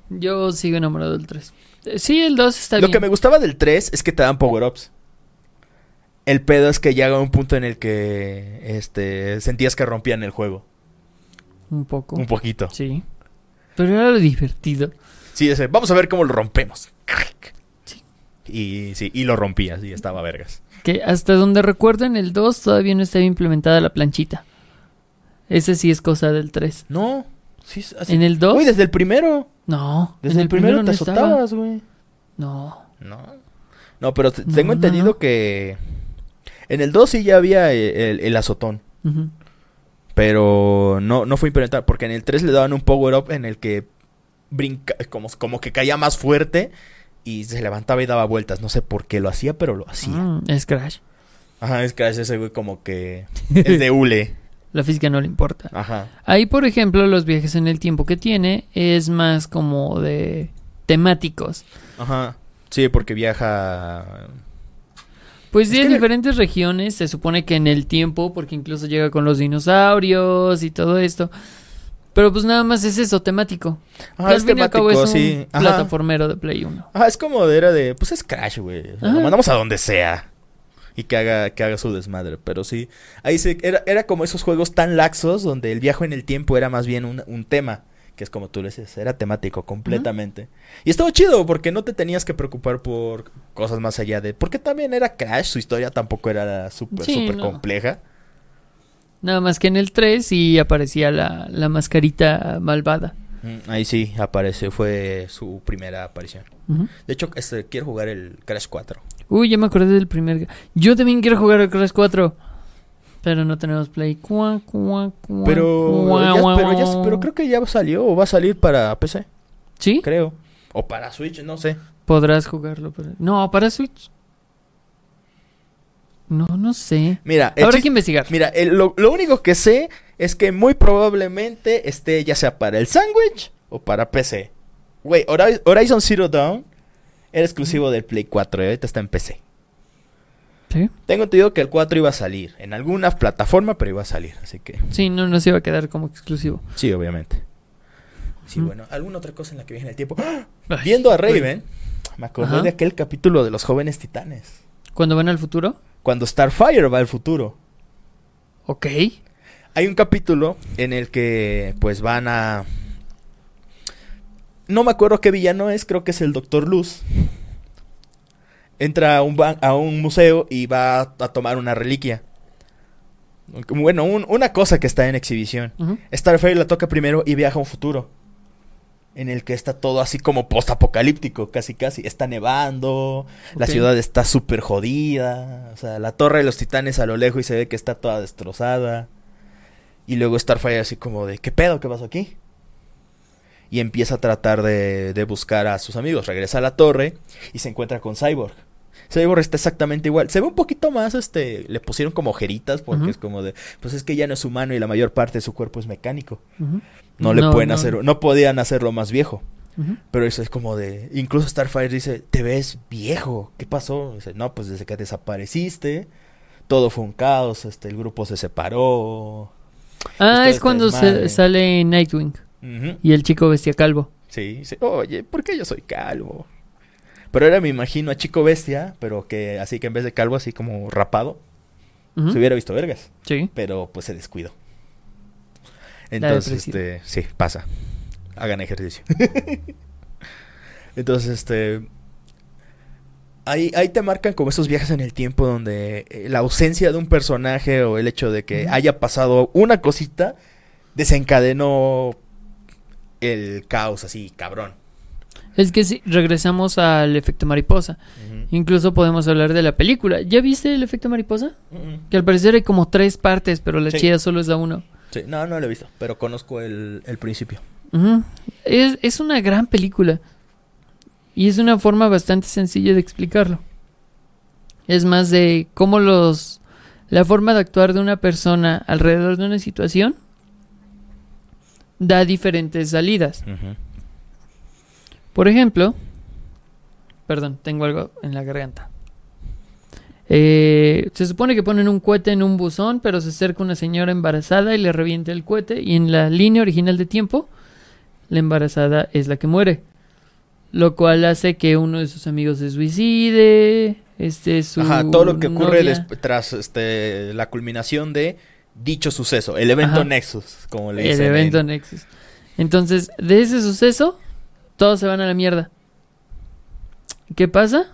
Yo sigo enamorado del 3. Eh, Sí, el 2 está Lo bien. que me gustaba del 3 es que te dan power-ups. El pedo es que llega un punto en el que este sentías que rompían el juego. Un poco. Un poquito. Sí. Pero era lo divertido. Sí, ese, vamos a ver cómo lo rompemos. Y sí, y lo rompías y estaba vergas. Que hasta donde recuerdo en el 2 todavía no estaba implementada la planchita. Ese sí es cosa del 3. No, sí, así. ¿En el 2? Uy, desde el primero. No. Desde en el, primero, te no azotabas, güey. No. No. No, pero No, tengo no, entendido que en el 2 sí ya había eh, el, el azotón. Pero no, no fue implementado. Porque en el 3 le daban un power up en el que brinca, como, como que caía más fuerte y se levantaba y daba vueltas. No sé por qué lo hacía, pero lo hacía. Mm, es Crash. Ajá, es que ese güey como que es de hule. La física no le importa. Ajá. Ahí, por ejemplo, los viajes en el tiempo que tiene es más como de temáticos. Ajá. Sí, porque viaja. Pues Es sí, en diferentes regiones, se supone que en el tiempo, porque incluso llega con los dinosaurios y todo esto. Pero pues nada más es eso, temático. Ajá, es temático, es un sí. Ajá. plataformero de Play 1. Ajá, es como de era de. Pues es Crash, güey. Lo mandamos a donde sea. Y que haga, que haga su desmadre. Pero sí. Ahí se, era, era como esos juegos tan laxos donde el viaje en el tiempo era más bien un, un tema. Que es como tú le dices, era temático completamente. Y estaba chido porque no te tenías que preocupar por cosas más allá de. Porque también era Crash, su historia tampoco era súper, Sí, súper no. compleja. Nada más que en el 3 sí aparecía la, la mascarita malvada. Mm, Ahí sí apareció, fue su primera aparición. De hecho, este, quiero jugar el Crash 4. Uy, ya me acordé del primer. Yo también quiero jugar al Crash 4. Pero no tenemos Play. Cuá, cuá, cuá, Pero, ya- pero creo que ya salió o va a salir para PC, ¿Sí? creo. O para Switch, no sé. Podrás jugarlo. pero- No, para Switch. No, no sé. Mira, Habrá que investigar. mira el- lo, lo único que sé es que muy probablemente esté ya sea para el Sandwich o para PC. Güey, Hori- Horizon Zero Dawn era exclusivo del Play 4 y ahorita está en PC. ¿Sí? Tengo entendido que el 4 iba a salir en alguna plataforma, pero iba a salir, así que Sí, no, no se iba a quedar como exclusivo. sí, obviamente. Sí, bueno, alguna otra cosa en la que viene el tiempo. ¡Ah! Ay, Viendo a Raven, me acordé Ajá. de aquel capítulo de los jóvenes titanes. Cuando van al futuro. Cuando Starfire va al futuro. Ok. Hay un capítulo en el que pues van a... No me acuerdo qué villano es, creo que es el Doctor Luz. Entra a un, ban- a un museo y va a, tomar una reliquia. Bueno, un- una cosa que está en exhibición. Starfire la toca primero y viaja a un futuro. En el que está todo así como postapocalíptico, casi casi. Está nevando, la ciudad está súper jodida, o sea, la torre de los titanes a lo lejos y se ve que está toda destrozada. Y luego Starfire así como de, ¿qué pedo? ¿Qué pasó aquí? Y empieza a tratar de, de buscar a sus amigos. Regresa a la torre y se encuentra con Cyborg. Cyborg está exactamente igual. Se ve un poquito más, este, le pusieron como ojeritas porque es como de, pues es que ya no es humano y la mayor parte de su cuerpo es mecánico. No, le pueden no. hacer, no podían hacerlo más viejo. Pero eso es como de, incluso Starfire dice, te ves viejo, ¿qué pasó? Dice, no, pues desde que desapareciste, todo fue un caos, este, el grupo se separó. Ah, es cuando se desmadre. sale Nightwing y el chico bestia calvo. Sí, sí, oye, ¿por qué yo soy calvo? Pero ahora me imagino a Chico Bestia, pero que así que en vez de calvo, así como rapado, se hubiera visto vergas. Sí. pero pues se descuidó. Entonces, este, sí, pasa. Hagan ejercicio. Entonces, este, ahí, ahí te marcan como esos viajes en el tiempo donde eh, la ausencia de un personaje o el hecho de que haya pasado una cosita desencadenó el caos así, cabrón. Es que si regresamos al efecto mariposa. Incluso podemos hablar de la película. ¿Ya viste el efecto mariposa? Que al parecer hay como tres partes, pero la Sí. chida solo es la uno. Sí, no, no lo he visto, pero conozco el, el principio. Es, es una gran película. Y es una forma bastante sencilla de explicarlo. Es más de cómo los... La forma de actuar de una persona alrededor de una situación da diferentes salidas. Por ejemplo, perdón, tengo algo en la garganta. Eh, se supone que ponen un cohete en un buzón, pero se acerca una señora embarazada y le revienta el cohete. Y en la línea original de tiempo, la embarazada es la que muere. Lo cual hace que uno de sus amigos se suicide. Este, su Ajá, todo lo que ocurre tras este, la culminación de dicho suceso, el evento Ajá. Nexus, como le El dicen. evento en- Nexus. Entonces, de ese suceso, todos se van a la mierda. ¿Qué pasa?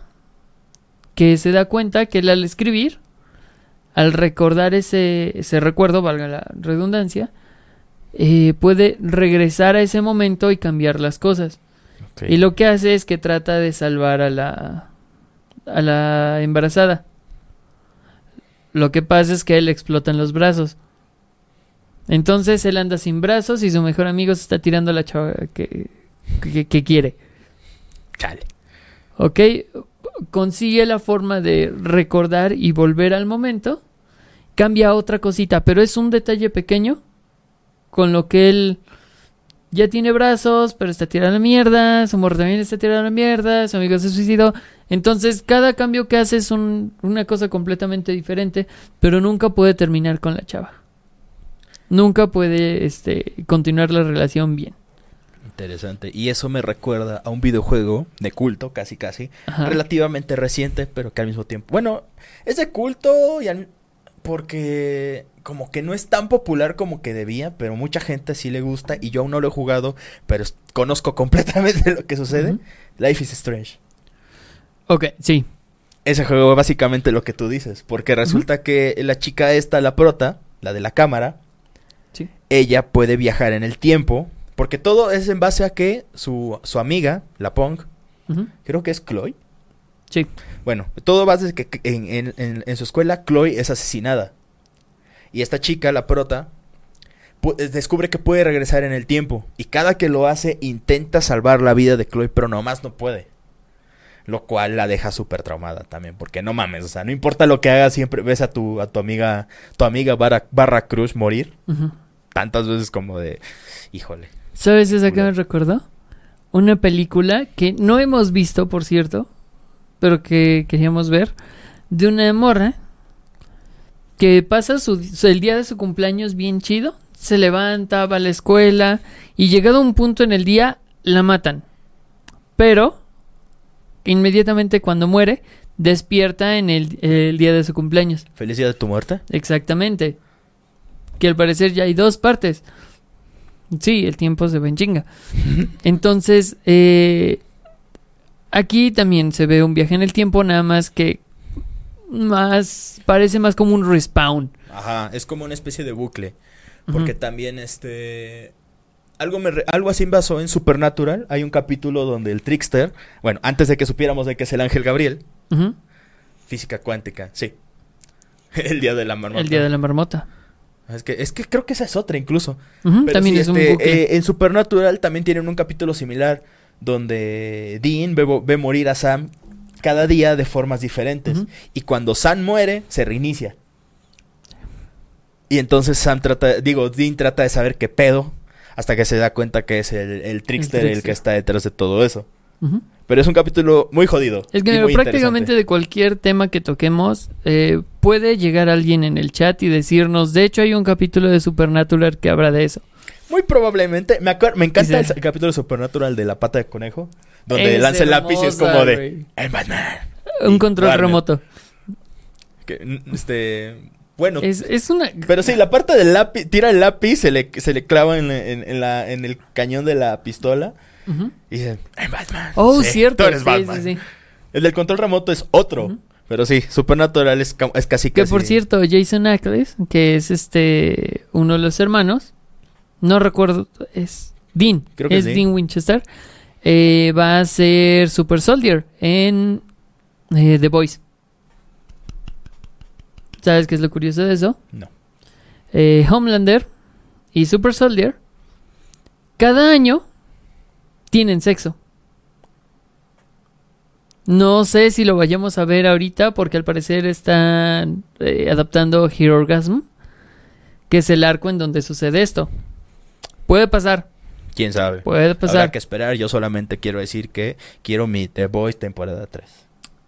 Que se da cuenta que él al escribir, al recordar ese, ese recuerdo, valga la redundancia, eh, puede regresar a ese momento y cambiar las cosas. Y lo que hace es que trata de salvar a la, a la embarazada. Lo que pasa es que a él explotan los brazos. Entonces él anda sin brazos y su mejor amigo se está tirando a la chava que, que, que quiere. Chale. ¿Ok? Consigue la forma de recordar y volver al momento. Cambia a otra cosita, pero es un detalle pequeño con lo que él ya tiene brazos, pero está tirado a la mierda. Su morro también está tirado a la mierda. Su amigo se suicidó. Entonces, cada cambio que hace es un- una cosa completamente diferente, pero nunca puede terminar con la chava. Nunca puede este, continuar la relación bien. Interesante. Y eso me recuerda a un videojuego de culto, casi casi, Ajá. relativamente reciente, pero que al mismo tiempo. Bueno, es de culto y al- porque como que no es tan popular como que debía, pero mucha gente sí le gusta y yo aún no lo he jugado, pero conozco completamente lo que sucede. Life is Strange. Ok, sí. Ese juego es básicamente lo que tú dices, porque resulta que la chica esta, la prota, la de la cámara, Sí. ella puede viajar en el tiempo, porque todo es en base a que su, su amiga, la Pong, creo que es Chloe. Sí. Bueno, todo va desde que en, en- en- en su escuela Chloe es asesinada. Y esta chica, la prota, eh, descubre que puede regresar en el tiempo. Y cada que lo hace intenta salvar la vida de Chloe, pero nomás no puede. Lo cual la deja súper traumada también, porque no mames, o sea, no importa lo que hagas, siempre ves a tu, a tu amiga, tu amiga barra, barra Cruz morir. Tantas veces como de, híjole. ¿Sabes esa que me recordó? Una película que no hemos visto, por cierto, pero que queríamos ver, de una morra que pasa su, el día de su cumpleaños bien chido, se levanta, va a la escuela y llegado a un punto en el día la matan. Pero inmediatamente cuando muere, despierta en el, el día de su cumpleaños. ¿Feliz día de tu muerte? Exactamente. Que al parecer ya hay dos partes. Sí, el tiempo se ve en chinga. Entonces, eh, aquí también se ve un viaje en el tiempo, nada más que más parece más como un respawn. Ajá, es como una especie de bucle. Porque también este algo, me re- algo así pasó en Supernatural. Hay un capítulo donde el Trickster, bueno, antes de que supiéramos de que es el ángel Gabriel, física cuántica, sí. El día de la marmota. El día de la marmota. Es que, es que creo que esa es otra incluso. Pero También sí, es un este, bucle. eh, en Supernatural también tienen un capítulo similar donde Dean ve, ve morir a Sam cada día de formas diferentes. Y cuando Sam muere, se reinicia. Y entonces Sam trata, digo, Dean trata de saber qué pedo hasta que se da cuenta que es el, el trickster el, trickster. que está detrás de todo eso. Pero es un capítulo muy jodido. Es que muy prácticamente de cualquier tema que toquemos, eh, puede llegar alguien en el chat y decirnos, de hecho hay un capítulo de Supernatural que habla de eso. Muy probablemente, me, acuer- me encanta el, el capítulo de Supernatural de la pata de conejo, donde Es lanza el lápiz y es como de... güey. "El Batman". Un Y control Warner. remoto. Que, este, bueno, Es, es una... pero sí, la parte del lápiz, tira el lápiz, se le, se le clava en, la- en- en la, en el cañón de la pistola Y dice, "I'm Batman". Oh, Sí, cierto. tú eres sí, Batman. sí. El del control remoto es otro, pero sí, Supernatural es, ca- es casi Que casi- por cierto, Jason Ackles, que es este uno de los hermanos, no recuerdo, es Dean, Creo que es Dean. Winchester, eh, va a ser Super Soldier en eh, The Voice. ¿Sabes qué es lo curioso de eso? No. Eh, Homelander y Super Soldier cada año tienen sexo. No sé si lo vayamos a ver ahorita porque al parecer están eh, adaptando Hero Orgasm, que es el arco en donde sucede esto. Puede pasar, ¿Quién sabe? puede Habrá pasar. que esperar, yo solamente quiero decir que quiero mi The Boys temporada 3.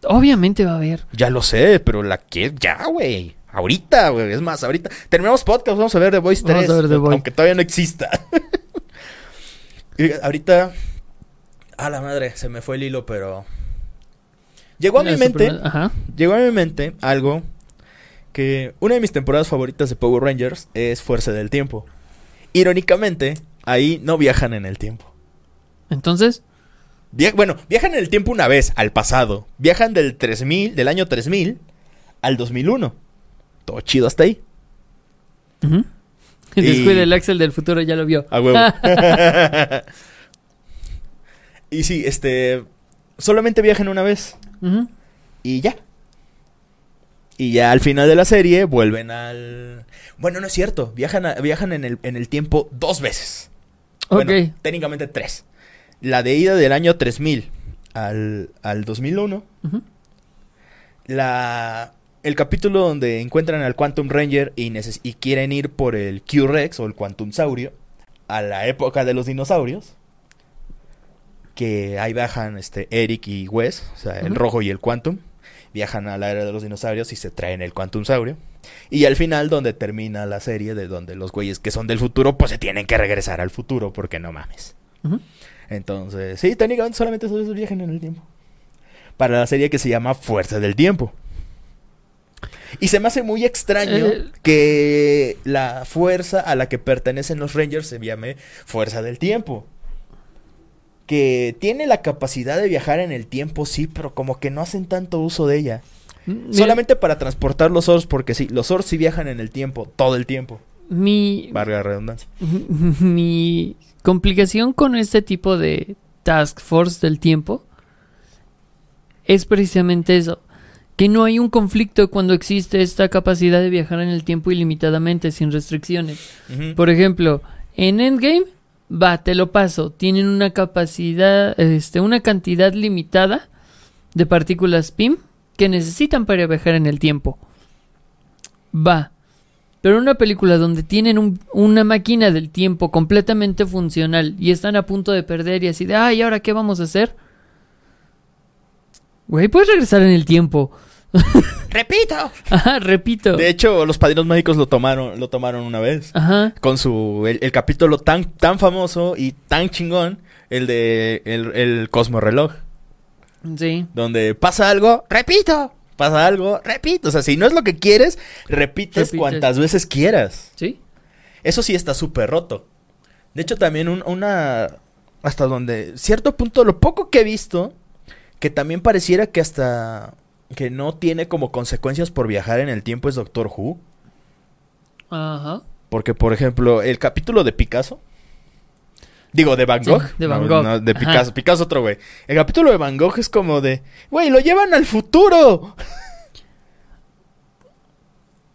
Obviamente va a haber. Ya lo sé, pero la quiero ya, güey. Ahorita, güey. Es más, ahorita. Terminamos podcast, vamos a ver The Voice 3. Vamos a ver The Voice. Aunque todavía no exista. Ahorita. A la madre, se me fue el hilo, pero. Llegó a mi mente. Ajá. Llegó a mi mente algo. Que una de mis temporadas favoritas de Power Rangers es Fuerza del Tiempo. Irónicamente, ahí no viajan en el tiempo. Entonces, Via- bueno, viajan en el tiempo una vez, al pasado. Viajan del 3000, del año 3000 al 2001. Todo chido hasta ahí. ujú. Y- descuida el Axel del futuro, ya lo vio. A huevo. y sí, este. Solamente viajan una vez. Y ya. Y ya al final de la serie vuelven al. Bueno, no es cierto. Viajan, a- viajan en, el, en el tiempo dos veces. Ok. Bueno, técnicamente tres. La de ida del año 3000 al, al 2001. Ujú. La, el capítulo donde encuentran al Quantum Ranger y, y quieren ir por el Q-Rex o el Quantum Saurio a la época de los dinosaurios. Que ahí bajan este, Eric y Wes, o sea, el rojo y el Quantum. Viajan a la era de los dinosaurios y se traen el Quantum Saurio. Y al final, donde termina la serie, de donde los güeyes que son del futuro, pues se tienen que regresar al futuro, porque no mames. Entonces, sí, técnicamente solamente esos viajan en el tiempo. Para la serie que se llama Fuerza del Tiempo. Y se me hace muy extraño Eh. que la fuerza a la que pertenecen los Rangers se llame Fuerza del Tiempo. Que tiene la capacidad de viajar en el tiempo, sí, pero como que no hacen tanto uso de ella. Mira, Solamente para transportar los Zors, porque sí, los Zors sí viajan en el tiempo, todo el tiempo. mi, Varga redundancia. mi complicación con este tipo de task force del tiempo es precisamente eso. Que no hay un conflicto cuando existe esta capacidad de viajar en el tiempo ilimitadamente, sin restricciones. Por ejemplo, en Endgame, va, te lo paso. Tienen una capacidad, este, una cantidad limitada de partículas PIM que necesitan para viajar en el tiempo. Va. Pero una película donde tienen un- una máquina del tiempo completamente funcional y están a punto de perder y así de, ay, ¿ahora qué vamos a hacer? Güey, puedes regresar en el tiempo. ¡Repito! Ajá, repito. De hecho, los padrinos mágicos lo tomaron, lo tomaron una vez. Ajá. Con su. El, el capítulo tan, tan famoso y tan chingón. El de el, el Cosmo Reloj. Sí. Donde pasa algo, repito. Pasa algo, repito. O sea, si no es lo que quieres, repites, Repites. cuantas veces quieras. Sí. Eso sí está súper roto. De hecho, también un- una. Hasta donde. Cierto punto, lo poco que he visto. Que también pareciera que hasta. Que no tiene como consecuencias por viajar en el tiempo es Doctor Who. Ajá. Porque, por ejemplo, el capítulo de Picasso. Digo, de Van Sí, Gogh. de Van Gogh. no, de Ajá. Picasso. Picasso otro güey. El capítulo de Van Gogh es como de, güey, lo llevan al futuro.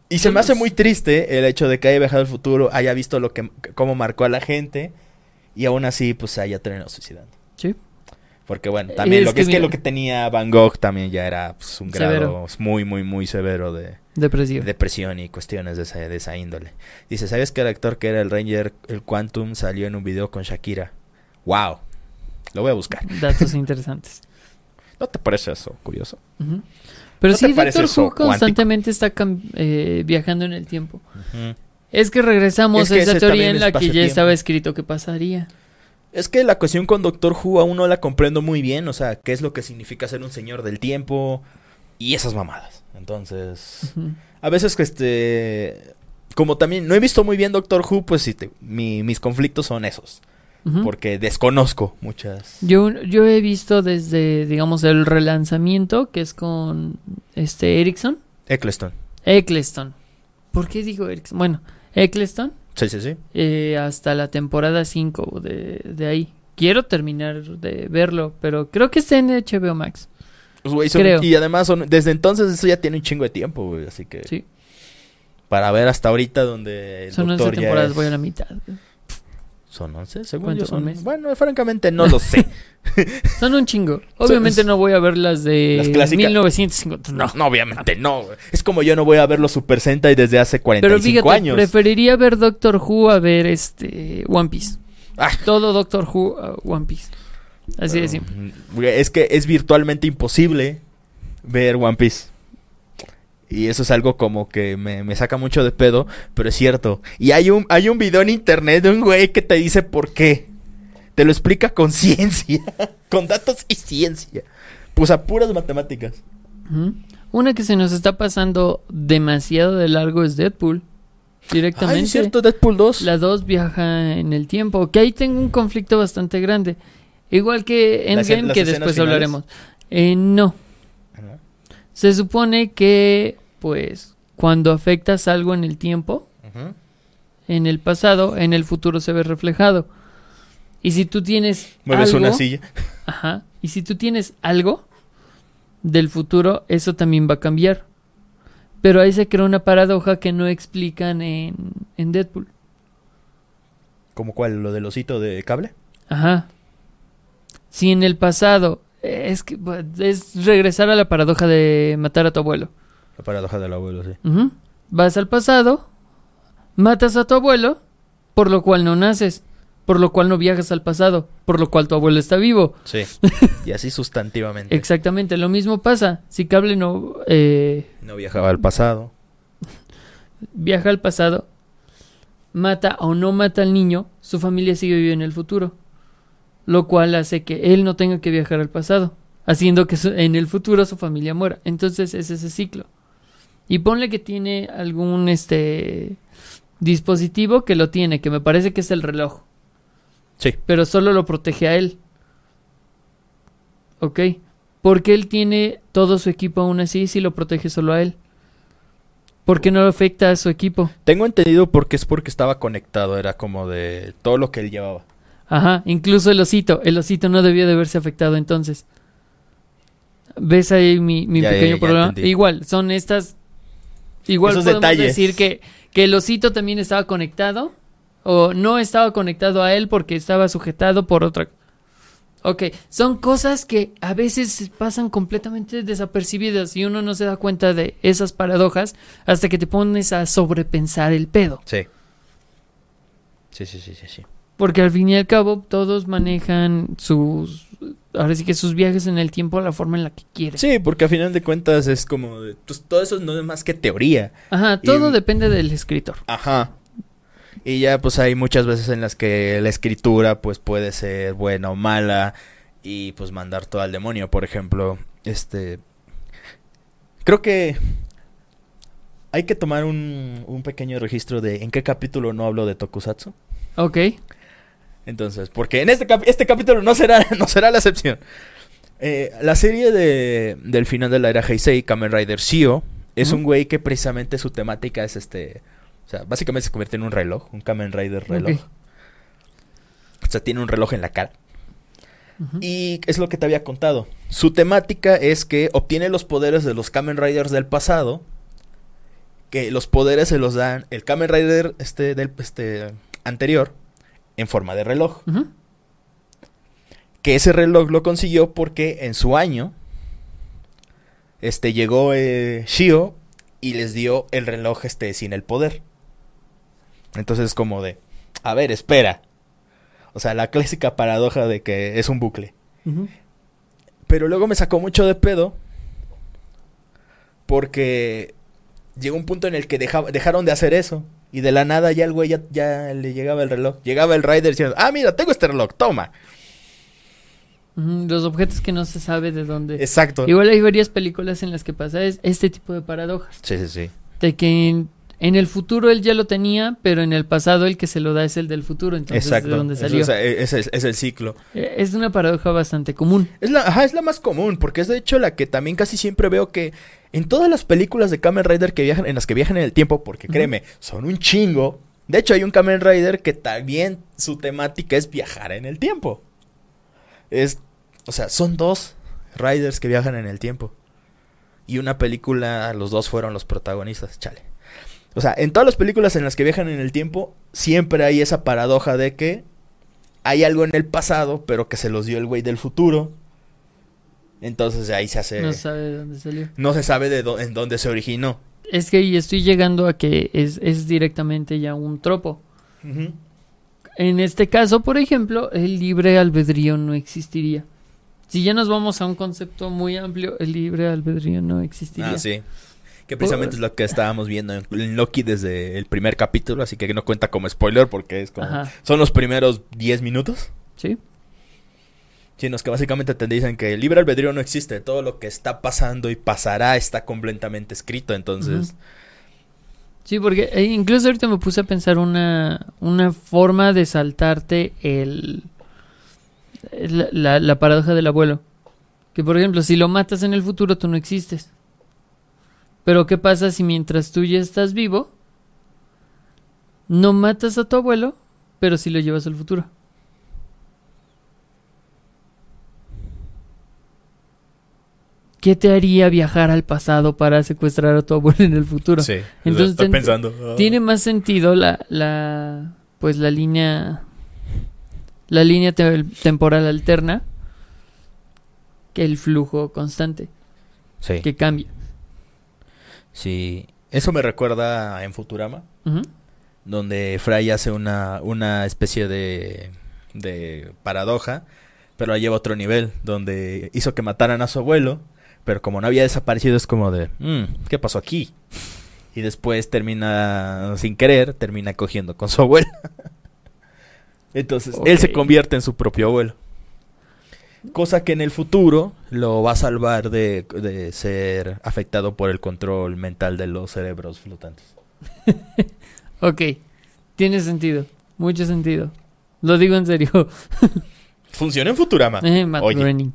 Y se me hace muy triste el hecho de que haya viajado al futuro, haya visto lo que cómo marcó a la gente y aún así pues haya terminado suicidando. Sí. Porque bueno, también Es lo que, que es que mira- lo que tenía Van Gogh también ya era pues, un grado Severo. muy muy muy severo de depresión y cuestiones de esa, de esa índole. Dice, ¿sabes que el actor que era el Ranger, el Quantum, salió en un video con Shakira? ¡Wow! Lo voy a buscar. Datos interesantes. ¿No te parece eso curioso? Pero ¿No sí, Doctor Who constantemente está eh, viajando en el tiempo. Es que regresamos Es que a esa teoría en la que ya estaba escrito que pasaría. Es que la cuestión con Doctor Who aún no la comprendo muy bien, o sea, qué es lo que significa ser un señor del tiempo y esas mamadas. Entonces, a veces que este... Como también no he visto muy bien Doctor Who, pues sí, te- mi- mis conflictos son esos. Porque desconozco muchas... Yo, yo he visto desde, digamos, el relanzamiento, que es con este Erickson. Eccleston. Eccleston. ¿Por qué digo Erickson? Bueno, Eccleston Sí, sí, sí. eh, hasta la temporada 5 de, de ahí. Quiero terminar de verlo, pero creo que está en HBO Max. Pues, son- Creo. Y además, son, desde entonces eso ya tiene un chingo de tiempo, güey. Así que Sí, para ver hasta ahorita donde el son 11 doctor ya temporadas, es- voy a la mitad. Son 11, según ¿Cuánto yo son... mes? Bueno, francamente no lo sé. Son un chingo. Obviamente no voy a ver las de Las clásicas. 1950. No. No, obviamente no. Es como yo no voy a ver los Super Sentai desde hace 45 Pero fíjate, años. preferiría ver Doctor Who a ver este One Piece. Ah. Todo Doctor Who a One Piece. Así de Pero, simple. Es que es virtualmente imposible ver One Piece. Y eso es algo como que me, me saca mucho de pedo, pero es cierto. Y hay un, hay un video en internet de un güey que te dice por qué. Te lo explica con ciencia, con datos y ciencia. Pues a puras matemáticas. Una que se nos está pasando demasiado de largo es Deadpool. Directamente. Ay, es cierto, Deadpool 2. La 2 viaja en el tiempo. Que ahí tengo un conflicto bastante grande. Igual que Endgame, que después finales. hablaremos. Eh, no. Se supone que, pues, cuando afectas algo en el tiempo, en el pasado, en el futuro se ve reflejado. Y si tú tienes Mueves algo, una silla. ajá, y si tú tienes algo del futuro, eso también va a cambiar. Pero ahí se crea una paradoja que no explican en, en Deadpool. ¿Como cuál? ¿Lo del osito de cable? Ajá. Si en el pasado es que es regresar a la paradoja de matar a tu abuelo. La paradoja del abuelo, sí. Vas al pasado, matas a tu abuelo, por lo cual no naces, por lo cual no viajas al pasado, por lo cual tu abuelo está vivo. Sí. y así sustantivamente. Exactamente, lo mismo pasa. Si Cable no eh, No viajaba al pasado. viaja al pasado, mata o no mata al niño, su familia sigue viva en el futuro. Lo cual hace que él no tenga que viajar al pasado, haciendo que su- en el futuro su familia muera. Entonces es ese ciclo. Y ponle que tiene algún este dispositivo que lo tiene, que me parece que es el reloj. Sí. Pero solo lo protege a él. ¿Ok? Porque él tiene todo su equipo aún así si lo protege solo a él. ¿Por qué no afecta a su equipo? Tengo entendido porque es porque estaba conectado. Era como de todo lo que él llevaba. Ajá, incluso el osito. El osito no debió de haberse afectado entonces. ¿Ves ahí mi, mi Ya, pequeño ya problema? Igual, son estas... Igual Esos podemos detalles. decir que, que el osito también estaba conectado. O no estaba conectado a él porque estaba sujetado por otra... Ok, son cosas que a veces pasan completamente desapercibidas y uno no se da cuenta de esas paradojas hasta que te pones a sobrepensar el pedo. Sí. Sí, sí, sí, sí, sí. Porque al fin y al cabo todos manejan sus... Ahora sí que sus viajes en el tiempo a la forma en la que quieren. Sí, porque a final de cuentas es como... de- pues, todo eso no es más que teoría. Ajá, todo Y- depende del escritor. Ajá. Y ya pues hay muchas veces en las que la escritura pues puede ser buena o mala y pues mandar todo al demonio, por ejemplo, este creo que hay que tomar un, un pequeño registro de en qué capítulo no hablo de Tokusatsu. Ok. Entonces, porque en este, cap- este capítulo no será, no será la excepción. Eh, la serie de, del final de la era Heisei, Kamen Rider Shio, es un güey que precisamente su temática es este... O sea, básicamente se convierte en un reloj, un Kamen Rider reloj. O sea, tiene un reloj en la cara. Y es lo que te había contado. Su temática es que obtiene los poderes de los Kamen Riders del pasado. Que los poderes se los dan el Kamen Rider este, del este, anterior en forma de reloj. Que ese reloj lo consiguió porque en su año este, llegó eh, Shio y les dio el reloj este, sin el poder. Entonces es como de, a ver, espera. O sea, la clásica paradoja de que es un bucle. Pero luego me sacó mucho de pedo. Porque llegó un punto en el que deja- dejaron de hacer eso. Y de la nada ya el güey ya, ya le llegaba el reloj. Llegaba el rider diciendo, ah, mira, tengo este reloj, toma. Los objetos que no se sabe de dónde. Exacto. Igual hay varias películas en las que pasa es este tipo de paradojas. Sí, sí, sí. De que en, el futuro él ya lo tenía, pero en el pasado el que se lo da es el del futuro. Entonces, Exacto. ¿de dónde Eso salió? es, es el- es el ciclo. Eh, Es una paradoja bastante común. Es la, ajá, es la más común, porque es de hecho la que también casi siempre veo que en todas las películas de Kamen Rider que viajan, en las que viajan en el tiempo, porque créeme, son un chingo. De hecho, hay un Kamen Rider que también su temática es viajar en el tiempo. Es, o sea, son dos Riders que viajan en el tiempo. Y una película, los dos fueron los protagonistas, chale. O sea, en todas las películas en las que viajan en el tiempo, siempre hay esa paradoja de que hay algo en el pasado, pero que se los dio el güey del futuro. Entonces ahí se hace... No sabe de dónde salió. no se sabe de en dónde se originó. Es que y estoy llegando a que es, es directamente ya un tropo. En este caso, por ejemplo, el libre albedrío no existiría. Si ya nos vamos a un concepto muy amplio, el libre albedrío no existiría. Ah, sí. Que precisamente es lo que estábamos viendo en, Loki desde el primer capítulo, así que no cuenta como spoiler porque es como... Ajá. Son los primeros 10 minutos. ¿Sí? Sí, en los que básicamente te dicen que el libre albedrío no existe, todo lo que está pasando y pasará está completamente escrito, entonces... Sí, porque eh, incluso ahorita me puse a pensar una, una forma de saltarte el, el- la, la paradoja del abuelo. Que por ejemplo, si lo matas en el futuro, tú no existes. Pero ¿qué pasa si mientras tú ya estás vivo, no matas a tu abuelo, pero sí lo llevas al futuro? ¿Qué te haría viajar al pasado para secuestrar a tu abuelo en el futuro? Sí, Entonces, estoy pensando. Tiene más sentido la, la pues la línea la línea te- temporal alterna que el flujo constante Sí, que cambia. Sí. Eso me recuerda en Futurama, donde Fry hace una, una especie de, de paradoja, pero la lleva a otro nivel, donde hizo que mataran a su abuelo, pero como no había desaparecido es como de, "Mm, ¿qué pasó aquí? Y después termina, sin querer, termina cogiendo con su abuela. Entonces, él se convierte en su propio abuelo. Cosa que en el futuro lo va a salvar de, de ser afectado por el control mental de los cerebros flotantes. Ok, tiene sentido, mucho sentido. Lo digo en serio. Funciona en Futurama. Eh, Matt Oye. Groening.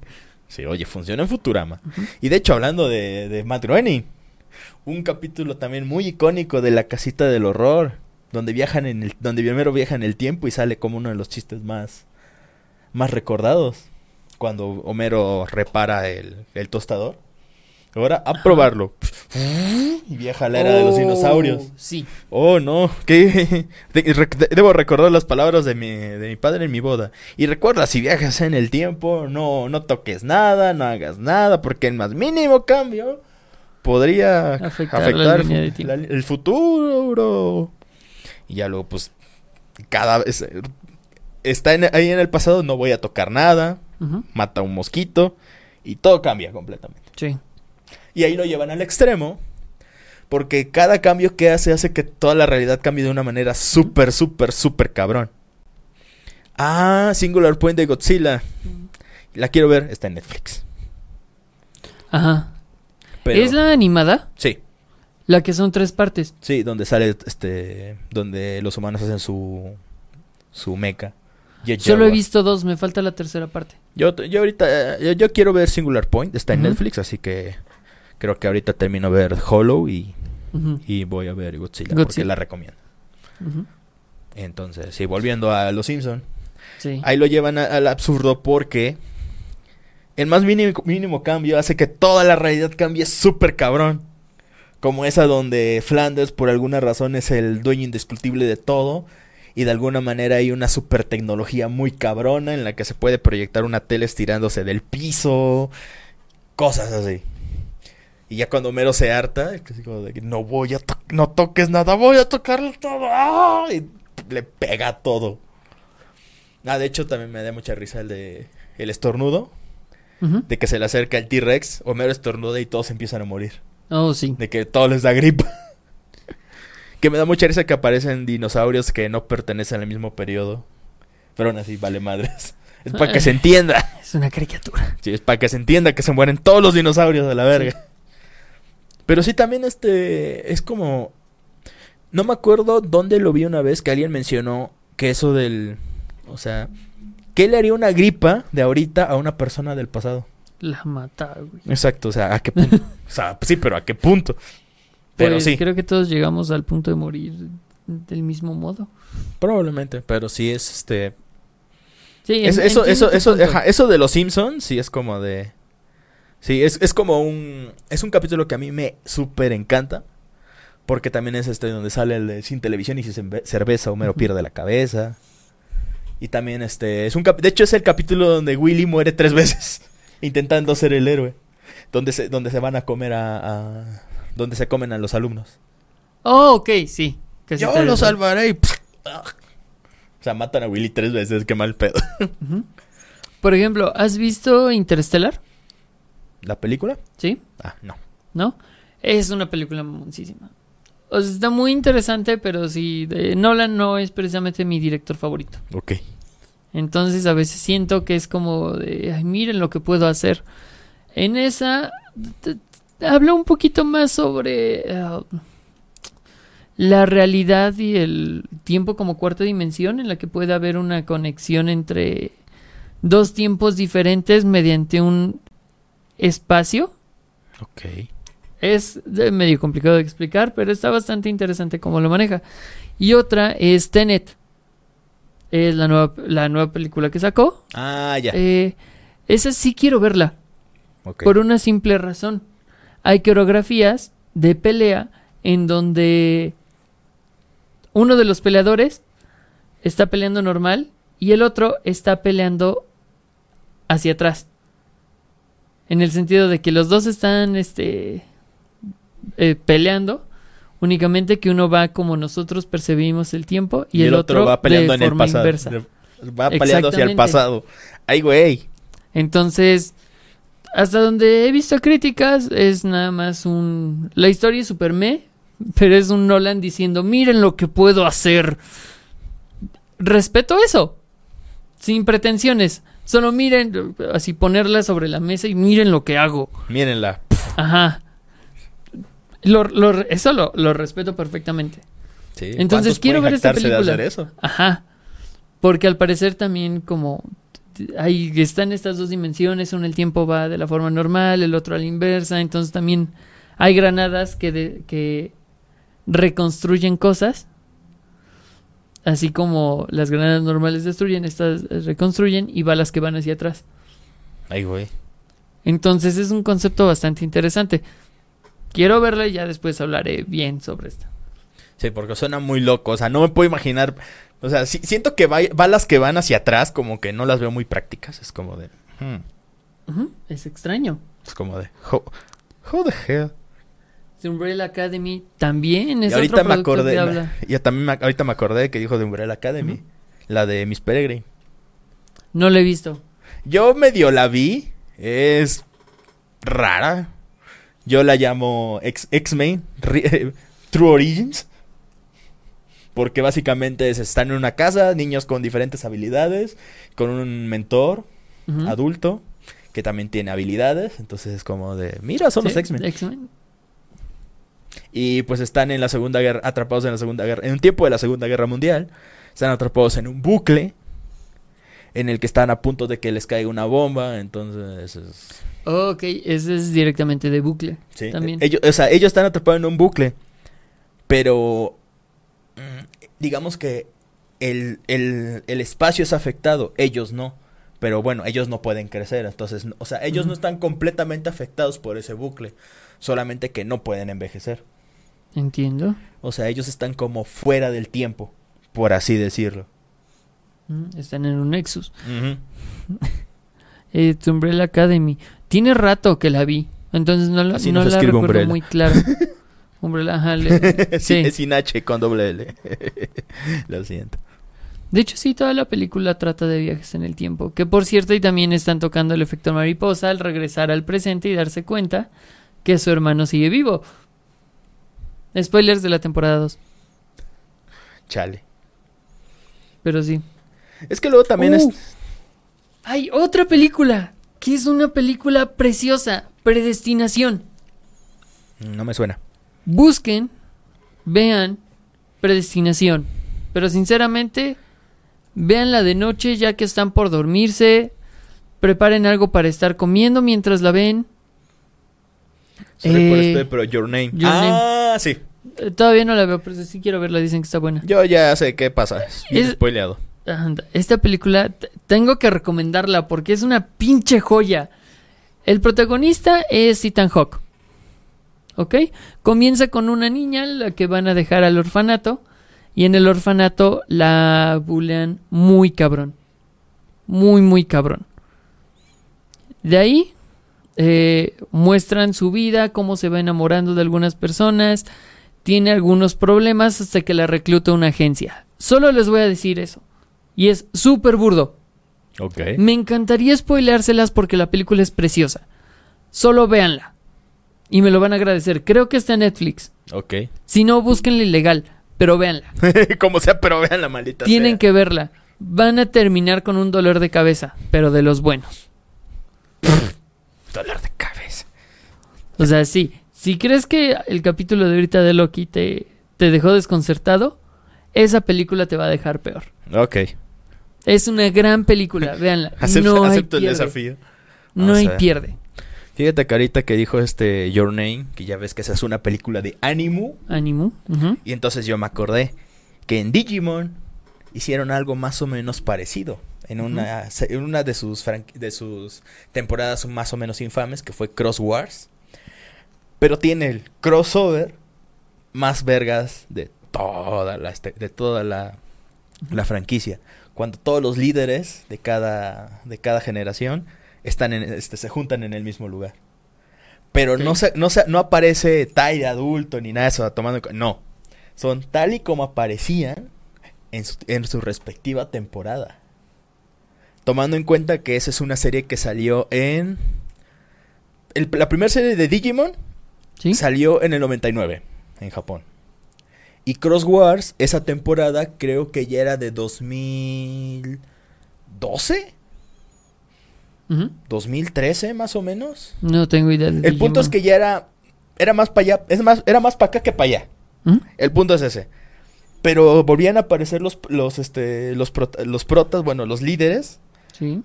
Sí, oye, funciona en Futurama. Y de hecho, hablando de, de Matt Groening, un capítulo también muy icónico de la casita del horror, donde viajan en el, donde primero viaja en el tiempo y sale como uno de los chistes más, más recordados. Cuando Homero repara el, el tostador. Ahora, a probarlo. Y viaja a la era de los Oh, dinosaurios. Sí. Oh, no. ¿Qué? Debo recordar las palabras de mi, de mi padre en mi boda. Y recuerda, si viajas en el tiempo, no, no toques nada, no hagas nada, porque el más mínimo cambio podría Afectar afectar, la el la- el futuro, bro. Y ya luego, pues, cada vez... eh, Está en- ahí en el pasado, no voy a tocar nada, Mata un mosquito y todo cambia completamente. Sí. Y ahí lo llevan al extremo. Porque cada cambio que hace hace que toda la realidad cambie de una manera súper, súper, súper cabrón. Ah, Singular Point de Godzilla. La quiero ver, está en Netflix. Ajá. Pero, ¿Es la animada? Sí, La que son tres partes. sí, donde sale este. Donde los humanos hacen su. Su mecha. Jet Solo he visto dos, me falta la tercera parte. Yo, yo ahorita. eh, Yo, yo quiero ver Singular Point, está en. Netflix, así que. Creo que ahorita termino de ver Hollow y, y voy a ver Godzilla, porque la recomiendo. Entonces, sí, volviendo a Los Simpson. Sí. Ahí lo llevan a- al absurdo porque el más mínimo, mínimo cambio hace que toda la realidad cambie súper cabrón. Como esa donde Flanders por alguna razón es el dueño indiscutible de todo. Y de alguna manera hay una super tecnología muy cabrona en la que se puede proyectar una tele estirándose del piso. Cosas así. Y ya cuando Mero se harta, es así como de que no voy a to- no toques nada, voy a tocarlo todo. ¡ah! Y le pega todo. Ah, de hecho también me da mucha risa el de el estornudo, de que se le acerca el T-Rex, Homero estornuda y todos empiezan a morir, Oh, sí. de que todos les da gripa. Que me da mucha risa que aparecen dinosaurios que no pertenecen al mismo periodo, pero aún así vale madres. Es para que se entienda. Es una caricatura. Sí, es para que se entienda que se mueren todos los dinosaurios de la verga. Pero sí, también este. Es como. No me acuerdo dónde lo vi una vez que alguien mencionó que eso del. O sea. ¿Qué le haría una gripa de ahorita a una persona del pasado? La mata, güey. Exacto, o sea, ¿a qué punto? o sea, sí, pero ¿a qué punto? Pero Pues sí, Creo que todos llegamos al punto de morir del mismo modo. probablemente. Pero sí es este. Sí, Es- en- eso, eso, eso, ajá, eso de los Simpsons, sí es como de. Sí, es, es como un. Es un capítulo que a mí me súper encanta. Porque también es este donde sale el de sin televisión y sin cerve- cerveza, Homero pierde la cabeza. Y también este. es un cap- De hecho, es el capítulo donde Willy muere tres veces. intentando ser el héroe. Donde se, donde se van a comer a, a- Donde se comen a los alumnos. Oh, ok, sí. Que sí Yo lo salvaré y. O sea, matan a Willy tres veces, qué mal pedo. Por ejemplo, ¿has visto Interstellar? ¿La película? ¿Sí? Ah, no. ¿No? Es una película mamoncísima. O sea, está muy interesante, pero sí, de Nolan no es precisamente mi director favorito. Ok. Entonces a veces siento que es como de, ay, miren lo que puedo hacer. En esa habla un poquito más sobre eh, la realidad y el tiempo como cuarta dimensión en la que puede haber una conexión entre dos tiempos diferentes mediante un espacio. Ok. Es medio complicado de explicar, pero está bastante interesante cómo lo maneja. Y otra es Tenet. Es la nueva, la nueva película que sacó. Ah, ya. Eh, esa sí quiero verla, ok. por una simple razón. Hay coreografías de pelea en donde uno de los peleadores está peleando normal y el otro está peleando hacia atrás. En el sentido de que los dos están este, eh, peleando, únicamente que uno va como nosotros percibimos el tiempo y, el, otro, va peleando de en el forma pasado. inversa. Va peleando hacia el pasado. Ay, güey. Entonces, hasta donde he visto críticas, es nada más un... La historia es super me, pero es un Nolan diciendo, miren lo que puedo hacer. Respeto eso, sin pretensiones. Solo miren, así ponerla sobre la mesa y miren lo que hago. Mírenla. Ajá. Lo- lo- eso lo, lo respeto perfectamente. Sí. Entonces, ¿Cuántos quiero ver esta jactarse de película. hacer eso? Ajá. Porque al parecer también como ahí están estas dos dimensiones, uno el tiempo va de la forma normal, el otro a la inversa, entonces también hay granadas que, de- que reconstruyen cosas, así como las granadas normales destruyen, estas reconstruyen y balas que van hacia atrás. Ay, güey. Entonces es un concepto bastante interesante. Quiero verla y ya después hablaré bien sobre esto. Sí, porque suena muy loco. O sea, no me puedo imaginar. O sea, sí- siento que balas que van hacia atrás, como que no las veo muy prácticas. Es como de. hmm, Ujú, Es extraño. Es como de. How, how the hell? The Umbrella Academy también es y ahorita otro me acordé. que habla. Ya también me- ahorita me acordé que dijo de Umbrella Academy. Ujú. La de Miss Peregrine. No lo he visto. Yo medio la vi. Es rara. Yo la llamo X-Men True Origins. Porque básicamente es, están en una casa, niños con diferentes habilidades, con un mentor adulto que también tiene habilidades. Entonces es como de, mira, son los. X-Men. Y pues están en la Segunda Guerra, atrapados en la Segunda Guerra, en un tiempo de la Segunda Guerra Mundial. Están atrapados en un bucle en el que están a punto de que les caiga una bomba. Entonces es... ok, ese es directamente de bucle. Sí, También. Ellos, o sea, ellos están atrapados en un bucle. Pero. Digamos que el, el, el espacio es afectado, ellos no. Pero bueno, ellos no pueden crecer, entonces, o sea, ellos no están completamente afectados por ese bucle, solamente que no pueden envejecer. Entiendo. O sea, ellos están como fuera del tiempo, por así decirlo. Mm, Están en un Nexus. Eh, The Umbrella Academy. Tiene rato que la vi. Entonces no, la- Así no la recuerdo Umbrella. muy clara. Umbrella, le- sí. sí. Es sin H con doble L. Lo siento. De hecho, sí, toda la película trata de viajes en el tiempo. Que por cierto, y también están tocando el efecto mariposa al regresar al presente y darse cuenta que su hermano sigue vivo. Spoilers de la temporada 2. Chale. Pero sí. Es que luego también ¡Uh! es... Hay otra película que es una película preciosa, Predestinación. No me suena. Busquen, vean Predestinación. Pero sinceramente, véanla de noche ya que están por dormirse. Preparen algo para estar comiendo mientras la ven. Sorry por Eh, este, pero Your Name. Your ah, sí. Eh, Todavía no la veo, pero sí quiero verla. Dicen que está buena. Yo ya sé qué pasa. Es Es- spoileado. Esta película tengo que recomendarla porque es una pinche joya. El protagonista es Ethan Hawke. ¿Ok? Comienza con una niña la que van a dejar al orfanato. Y en el orfanato la bulean muy cabrón. Muy, muy cabrón. De ahí eh, muestran su vida, cómo se va enamorando de algunas personas. Tiene algunos problemas hasta que la recluta una agencia. Solo les voy a decir eso. Y es súper burdo. Ok. Me encantaría spoileárselas porque la película es preciosa. Solo véanla. Y me lo van a agradecer. Creo que está en Netflix. Ok. Si no, búsquenla ilegal. Pero véanla. Como sea, pero vean la maldita Tienen sea. que verla. Van a terminar con un dolor de cabeza. Pero de los buenos. Dolor de cabeza. O sea, sí. Si crees que el capítulo de ahorita de Loki te, te dejó desconcertado, esa película te va a dejar peor. Ok. Es una gran película. Véanla. Acepto, no hay acepto el pierde. desafío. No hay pierde. Fíjate que ahorita que dijo este Your Name, que ya ves que esa es una película de Animu, Ánimo. Ujú. y entonces yo me acordé que en Digimon hicieron algo más o menos parecido. En una, en una de, sus de sus temporadas más o menos infames, que fue Cross Wars. Pero tiene el crossover más vergas de toda la, este- de toda la, la franquicia. Cuando todos los líderes de cada, de cada generación están en, este, se juntan en el mismo lugar. Pero no, se, no, se- no aparece Tai de adulto ni nada de eso. Tomando, no. Son tal y como aparecían en su, en su respectiva temporada. Tomando en cuenta que esa es una serie que salió en... el- la primera serie de Digimon ¿Sí? salió en el 99 en Japón. Y Cross Wars, esa temporada creo que ya era de 2012, Ujú. 2013 más o menos. No tengo idea de El punto es que ya era era más para allá, es más era más para acá que para allá. El punto es ese. Pero volvían a aparecer los los este los prota- los protas, bueno, los líderes Sí.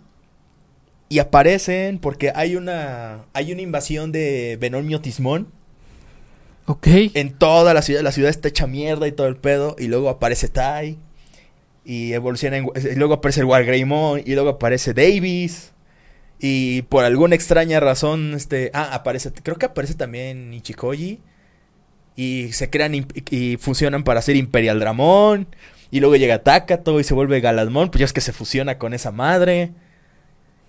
y aparecen porque hay una hay una invasión de Venomio Tismón Ok. en toda la ciudad, la ciudad está hecha mierda y todo el pedo, y luego aparece Tai, y evoluciona, en- y luego aparece el Wargreymon, y luego aparece Davis, y por alguna extraña razón, este, ah, aparece, creo que aparece también Ichikoji, y se crean y fusionan para hacer Imperial Dramón, y luego llega Takato y se vuelve Galadmon, pues ya es que se fusiona con esa madre,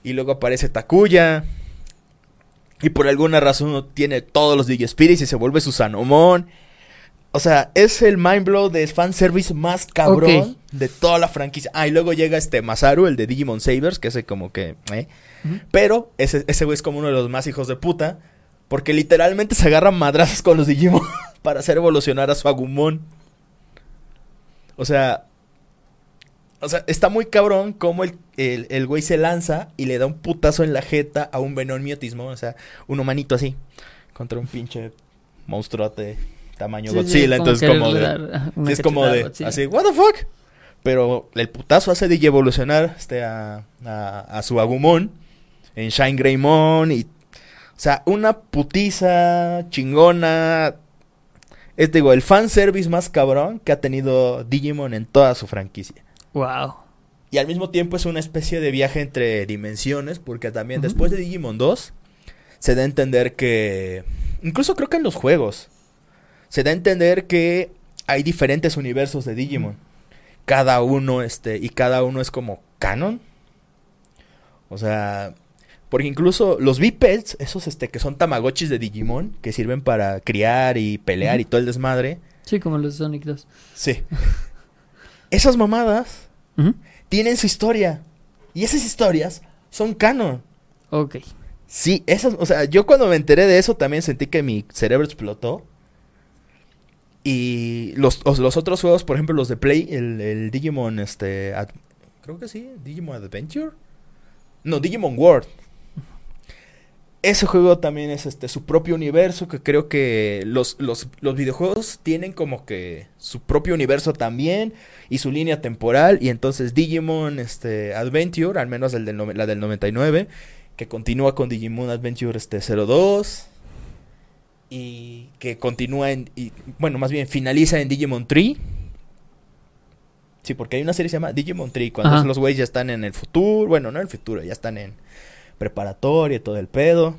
y luego aparece Takuya, y por alguna razón uno tiene todos los Digispirits y se vuelve Susanomon. O sea, es el mind blow de fanservice más cabrón de toda la franquicia. Ah, y luego llega este Masaru, el de Digimon Sabers, que ese como que... eh. Pero ese, ese güey es como uno de los más hijos de puta. Porque literalmente se agarran madrazos con los Digimon para hacer evolucionar a su Agumon. O sea... O sea, está muy cabrón como el, el, el güey se lanza y le da un putazo en la jeta a un Venom miotismo. O sea, un humanito así. Contra un pinche monstruote tamaño Sí, sí, Godzilla. entonces como de... es como de así, what the fuck? Pero el putazo hace de evolucionar este, a, a, a su Agumon en Shine Greymon y... O sea, una putiza chingona. Es digo, el fanservice más cabrón que ha tenido Digimon en toda su franquicia. Wow. Y al mismo tiempo es una especie de viaje entre dimensiones, porque también después de Digimon 2 se da a entender que, incluso creo que en los juegos, se da a entender que hay diferentes universos de Digimon. Cada uno, este, y cada uno es como canon. O sea, porque incluso los bipeds, esos este, que son tamagotchis de Digimon, que sirven para criar y pelear y todo el desmadre. Sí, como los Sonic 2. Sí. Esas mamadas tienen su historia. Y esas historias son canon. Ok. Sí, esas, o sea, yo cuando me enteré de eso también sentí que mi cerebro explotó. Y los, os- los otros juegos, por ejemplo, los de Play, el, el Digimon, este, Ad- creo que sí, Digimon Adventure. No, Digimon World. Ese juego también es este su propio universo, que creo que los, los, los videojuegos tienen como que su propio universo también y su línea temporal. Y entonces Digimon este, Adventure, al menos el del, la del 99, que continúa con Digimon Adventure este 02 y que continúa en y, bueno, más bien finaliza en Digimon Tree. Sí, porque hay una serie que se llama Digimon Tree, cuando los güeyes ya están en el futuro, bueno, no en el futuro, ya están en preparatoria y todo el pedo.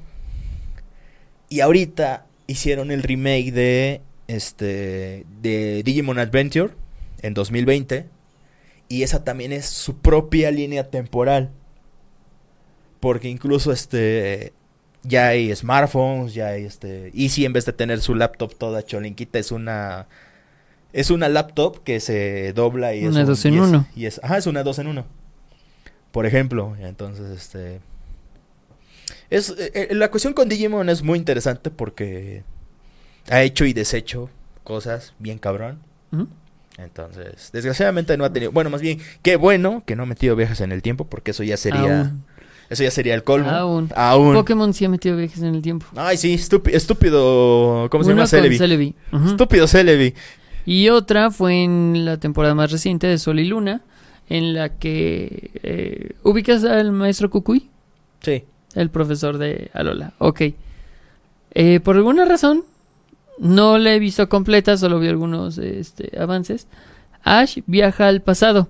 Y ahorita hicieron el remake de este de Digimon Adventure en 2020 y esa también es su propia línea temporal. Porque incluso este ya hay smartphones, ya hay este Easy en vez de tener su laptop toda cholinquita es una es una laptop que se dobla y es Una un- dos en y es- uno. y es, ajá, es una 2 en 1. Por ejemplo, entonces este es eh, eh, la cuestión con Digimon es muy interesante porque ha hecho y deshecho cosas bien cabrón. Entonces, desgraciadamente no ha tenido, bueno, más bien, qué bueno que no ha metido viajes en el tiempo porque eso ya sería Aún. eso ya sería el colmo. Aún. Aún. Pokémon sí ha metido viajes en el tiempo. Ay, sí, estúpido, estúpido, ¿cómo se Uno llama? Celebi. Estúpido Celebi. Y otra fue en la temporada más reciente de Sol y Luna, en la que eh, ubicas al maestro Kukui, Sí. El profesor de Alola. Ok. Eh, por alguna razón, no la he visto completa, solo vi algunos este, avances. Ash viaja al pasado.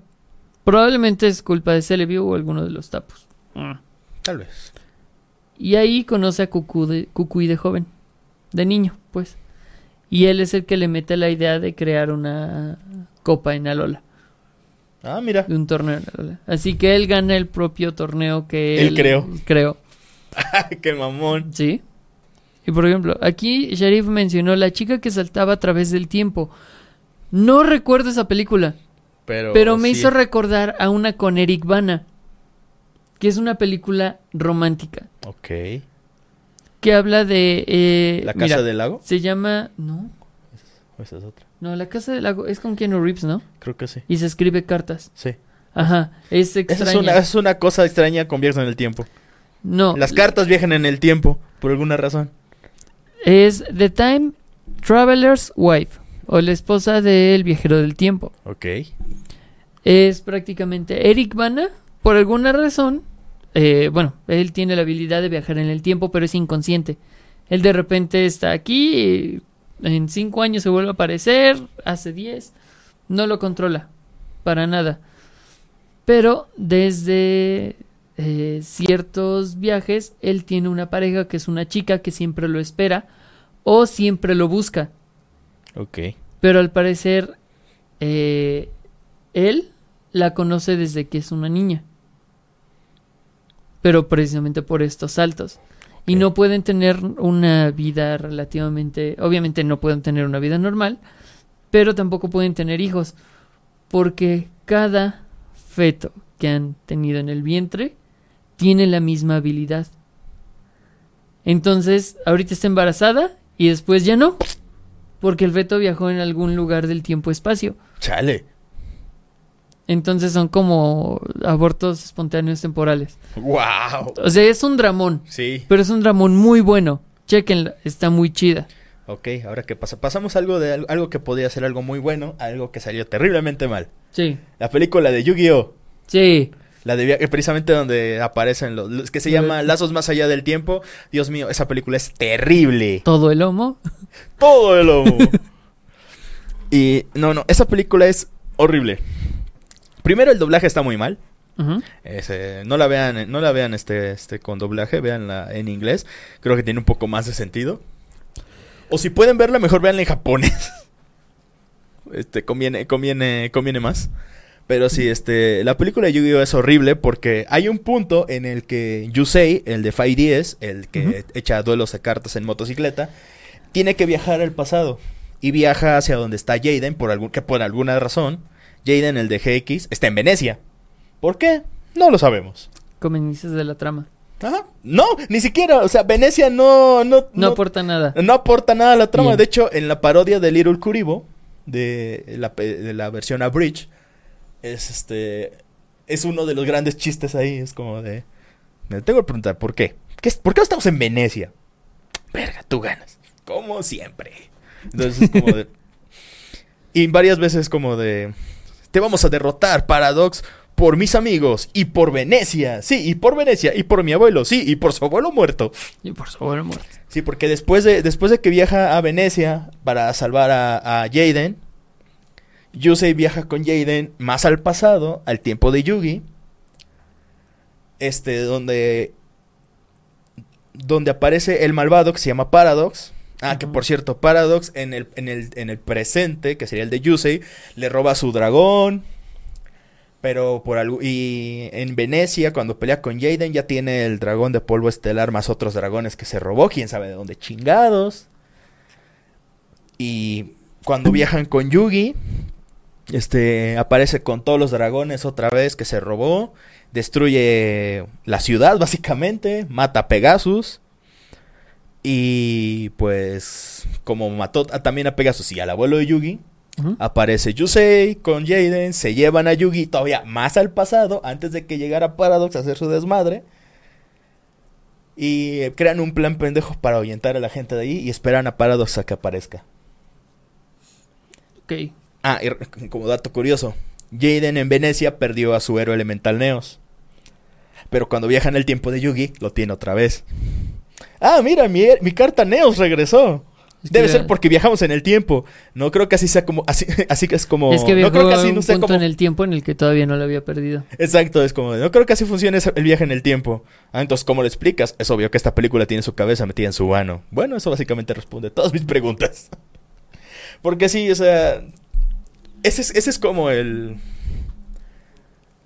Probablemente es culpa de Celebi o alguno de los tapos. Mm. Tal vez. Y ahí conoce a Cucu de, Kukui de joven, de niño, pues. Y él es el que le mete la idea de crear una copa en Alola, Ah, mira. de un torneo en Alola. Así que él gana el propio torneo que Él él, creó. creó. qué mamón. Sí. Y por ejemplo, aquí Sharif mencionó la chica que saltaba a través del tiempo. No recuerdo esa película, Pero, pero me sí. hizo recordar a una con Eric Bana, que es una película romántica, Ok. que habla de... eh, ¿La casa mira, del lago? Se llama... No, ¿O esa es otra? no, la casa del lago es con Keanu Reeves, ¿no? Creo que sí. Y se escribe cartas. Sí. Ajá, es Esa extraña. es una, es una cosa extraña con viajes en el tiempo. No, Las cartas viajan en el tiempo, por alguna razón. es The Time Traveler's Wife, o la esposa del viajero del tiempo. Ok. Es prácticamente Eric Bana, por alguna razón, eh, bueno, él tiene la habilidad de viajar en el tiempo, pero es inconsciente. Él de repente está aquí, y en cinco años se vuelve a aparecer, hace diez, no lo controla, para nada. Pero desde eh, ciertos viajes, él tiene una pareja que es una chica que siempre lo espera o siempre lo busca. Ok. Pero al parecer, eh, él la conoce desde que es una niña. Pero precisamente por estos saltos. Y no pueden tener una vida relativamente... Obviamente no pueden tener una vida normal. Pero tampoco pueden tener hijos. Porque cada feto que han tenido en el vientre tiene la misma habilidad. Entonces, ahorita está embarazada y después ya no. Porque el feto viajó en algún lugar del tiempo-espacio. Chale. Entonces son como abortos espontáneos temporales. Wow. O sea, es un dramón. Sí. Pero es un dramón muy bueno. Chequenla, está muy chida. Ok, ahora qué pasa. Pasamos algo de al- algo que podía ser algo muy bueno a algo que salió terriblemente mal. Sí, La película de Yu-Gi-Oh! sí. La de via- eh, precisamente donde aparecen los, los que se llama Lazos más allá del tiempo. Dios mío, esa película es terrible. Todo el lomo. Todo el lomo. y no, no, esa película es horrible. Primero, el doblaje está muy mal. Ese, no la vean, no la vean este, este con doblaje, veanla en inglés. Creo que tiene un poco más de sentido. O si pueden verla, mejor veanla en japonés. Este, conviene, conviene, conviene más. Pero sí, este, la película de Yu-Gi-Oh! es horrible porque hay un punto en el que Yusei, el de Five Diez, el que echa duelos a cartas en motocicleta, tiene que viajar al pasado. Y viaja hacia donde está Jaden, por algún, que por alguna razón, Jaden, el de GX, está en Venecia. ¿Por qué? No lo sabemos. Conveniencias de la trama. Ajá. No, ni siquiera, o sea, Venecia no, no, No, aporta nada. no aporta nada a la trama. Bien. De hecho, en la parodia de Little Kuribo, de la, de la versión Abridge, es este. Es uno de los grandes chistes ahí. Es como de. Me tengo que preguntar, ¿por qué? ¿Qué ¿Por qué estamos en Venecia? Verga, tú ganas. Como siempre. Entonces es como de. Y varias veces como de. Te vamos a derrotar, Paradox, por mis amigos y por Venecia. Sí, y por Venecia y por mi abuelo. Sí, y por su abuelo muerto. Y por su abuelo muerto. Sí, porque después de, después de que viaja a Venecia para salvar a, a Jaden, Yusei viaja con Jaden más al pasado, al tiempo de Yugi. Este, donde. Donde aparece el malvado que se llama Paradox. Ah, que por cierto, Paradox en el, en, el, en el presente, que sería el de Yusei, le roba su dragón. Pero por algo. Y en Venecia, cuando pelea con Jaden, ya tiene el dragón de polvo estelar más otros dragones que se robó. Quién sabe de dónde chingados. Y cuando viajan con Yugi, este aparece con todos los dragones otra vez que se robó. Destruye la ciudad, básicamente. Mata a Pegasus. Y pues, como mató a- también a Pegasus y al abuelo de Yugi. Aparece Yusei con Jaden, se llevan a Yugi todavía más al pasado, antes de que llegara Paradox a hacer su desmadre. Y crean un plan pendejo para ahuyentar a la gente de ahí y esperan a Paradox a que aparezca. Ok. Ah, y como dato curioso, Jaden en Venecia perdió a su héroe elemental Neos. Pero cuando viaja en el tiempo de Yugi, lo tiene otra vez. Ah, mira, mi, carta Neos regresó. Es que Debe era- ser porque viajamos en el tiempo. No creo que así sea como. Así, así que es como. Es que no creo que a así un no sea punto como. en el tiempo en el que todavía no lo había perdido. Exacto, es como. No creo que así funcione el viaje en el tiempo. Ah, entonces, ¿cómo lo explicas? Es obvio que esta película tiene su cabeza metida en su ano. Bueno, eso básicamente responde todas mis preguntas. Porque sí, o sea. Ese es, ese es como el.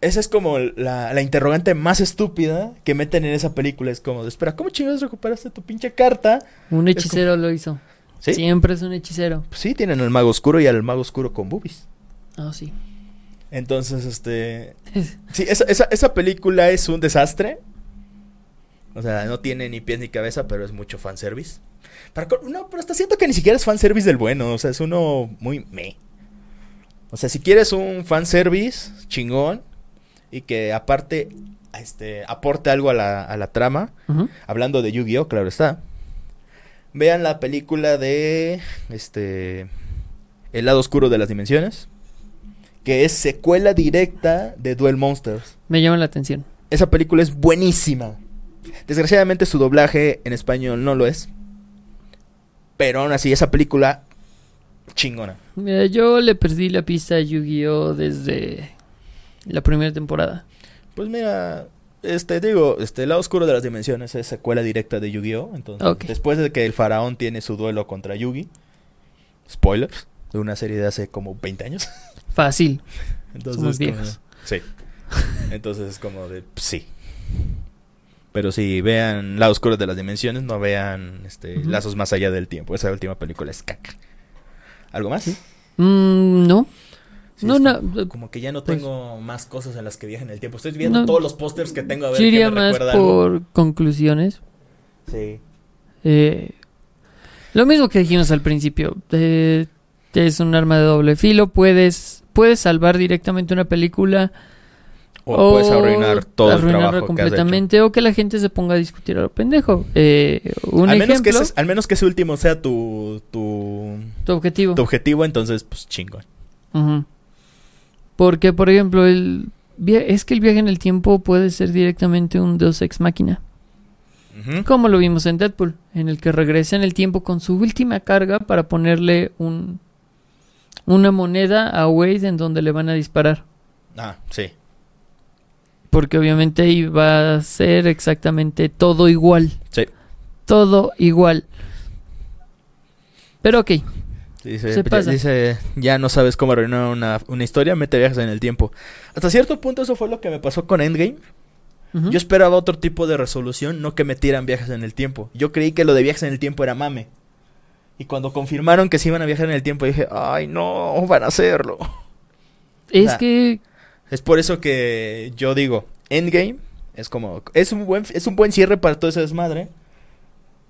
Esa es como la, la interrogante más estúpida que meten en esa película. Es como, espera, ¿cómo chingados recuperaste tu pinche carta? Un hechicero lo hizo. ¿Sí? Siempre es un hechicero. Pues sí, tienen al mago oscuro y al mago oscuro con boobies. Ah, sí. Entonces, este. Sí, esa, esa, esa película es un desastre. O sea, no tiene ni pies ni cabeza, pero es mucho fanservice. Para no, pero hasta siento que ni siquiera es fanservice del bueno. O sea, es uno muy me. O sea, si quieres un fanservice chingón y que aparte este, aporte algo a la, a la trama, hablando de Yu-Gi-Oh, claro está. Vean la película de este El lado oscuro de las dimensiones, que es secuela directa de Duel Monsters. Me llama la atención. Esa película es buenísima. Desgraciadamente su doblaje en español no lo es. Pero aún así esa película chingona. Mira, yo le perdí la pista a Yu-Gi-Oh desde la primera temporada. Pues mira, este digo, este lado oscuro de las dimensiones es secuela directa de Yu-Gi-Oh, entonces después de que el faraón tiene su duelo contra Yugi, spoilers, de una serie de hace como 20 años. Fácil. Entonces, Somos como- viejos. Sí. Entonces es como de sí. Pero si vean Lado Oscuro de las Dimensiones, no vean este. Lazos Más Allá del Tiempo. Esa última película es caca. ¿Algo más? Mm, no. Sí, no, no. como, como que ya no pues- tengo más cosas en las que viajen el tiempo. Estoy viendo No. todos los pósters que tengo a ver Yo qué iría me más algo. por conclusiones. Sí. Eh, lo mismo que dijimos al principio. eh, es un arma de doble filo. Puedes, puedes salvar directamente una película. O, puedes arruinar todo el arruinarla trabajo que has hecho. completamente. O que la gente se ponga a discutir a lo pendejo. Eh, un Al menos, que ese, al menos que ese último sea tu, tu, tu objetivo. tu objetivo, entonces, pues chingón. Porque, por ejemplo, el es que el viaje en el tiempo puede ser directamente un Deus Ex Máquina. Como lo vimos en Deadpool, en el que regresa en el tiempo con su última carga para ponerle un una moneda a Wade en donde le van a disparar. Ah, sí. Porque obviamente iba a ser exactamente todo igual. Sí. Todo igual. Pero ok. Dice, Se ya- pasa. dice, ya no sabes cómo arruinar una, una historia, mete viajes en el tiempo. Hasta cierto punto eso fue lo que me pasó con Endgame. Yo esperaba otro tipo de resolución, no que metieran viajes en el tiempo. Yo creí que lo de viajes en el tiempo era mame. Y cuando confirmaron que se iban a viajar en el tiempo, dije, ay, no, van a hacerlo. es que Es por eso que yo digo, Endgame es como, es un buen, es un buen cierre para todo ese desmadre.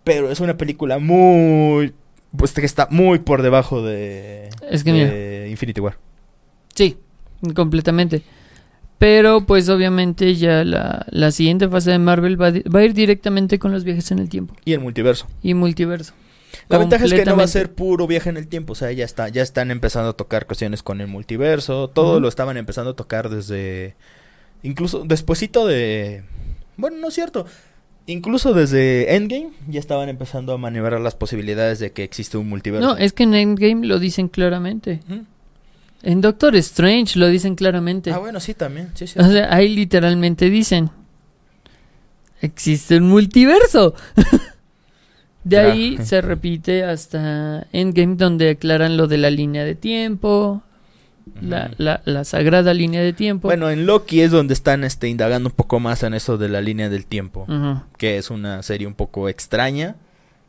Pero es una película muy, pues que está muy por debajo de, Es que de Infinity War. sí, completamente. Pero pues obviamente ya la, la siguiente fase de Marvel va, va a ir directamente con los viajes en el tiempo Y el multiverso. y multiverso. La ventaja es que no va a ser puro viaje en el tiempo, o sea, ya está, ya están empezando a tocar cuestiones con el multiverso, todo lo estaban empezando a tocar desde incluso despuesito de bueno, no es cierto. Incluso desde Endgame ya estaban empezando a maniobrar las posibilidades de que existe un multiverso. No, es que en Endgame lo dicen claramente. En Doctor Strange lo dicen claramente. Ah, bueno, sí también, sí, sí. O sea, ahí literalmente dicen. Existe un multiverso. de ahí se repite hasta Endgame donde aclaran lo de la línea de tiempo. La, la, la sagrada línea de tiempo. Bueno, en Loki es donde están este indagando un poco más en eso de la línea del tiempo, que es una serie un poco extraña,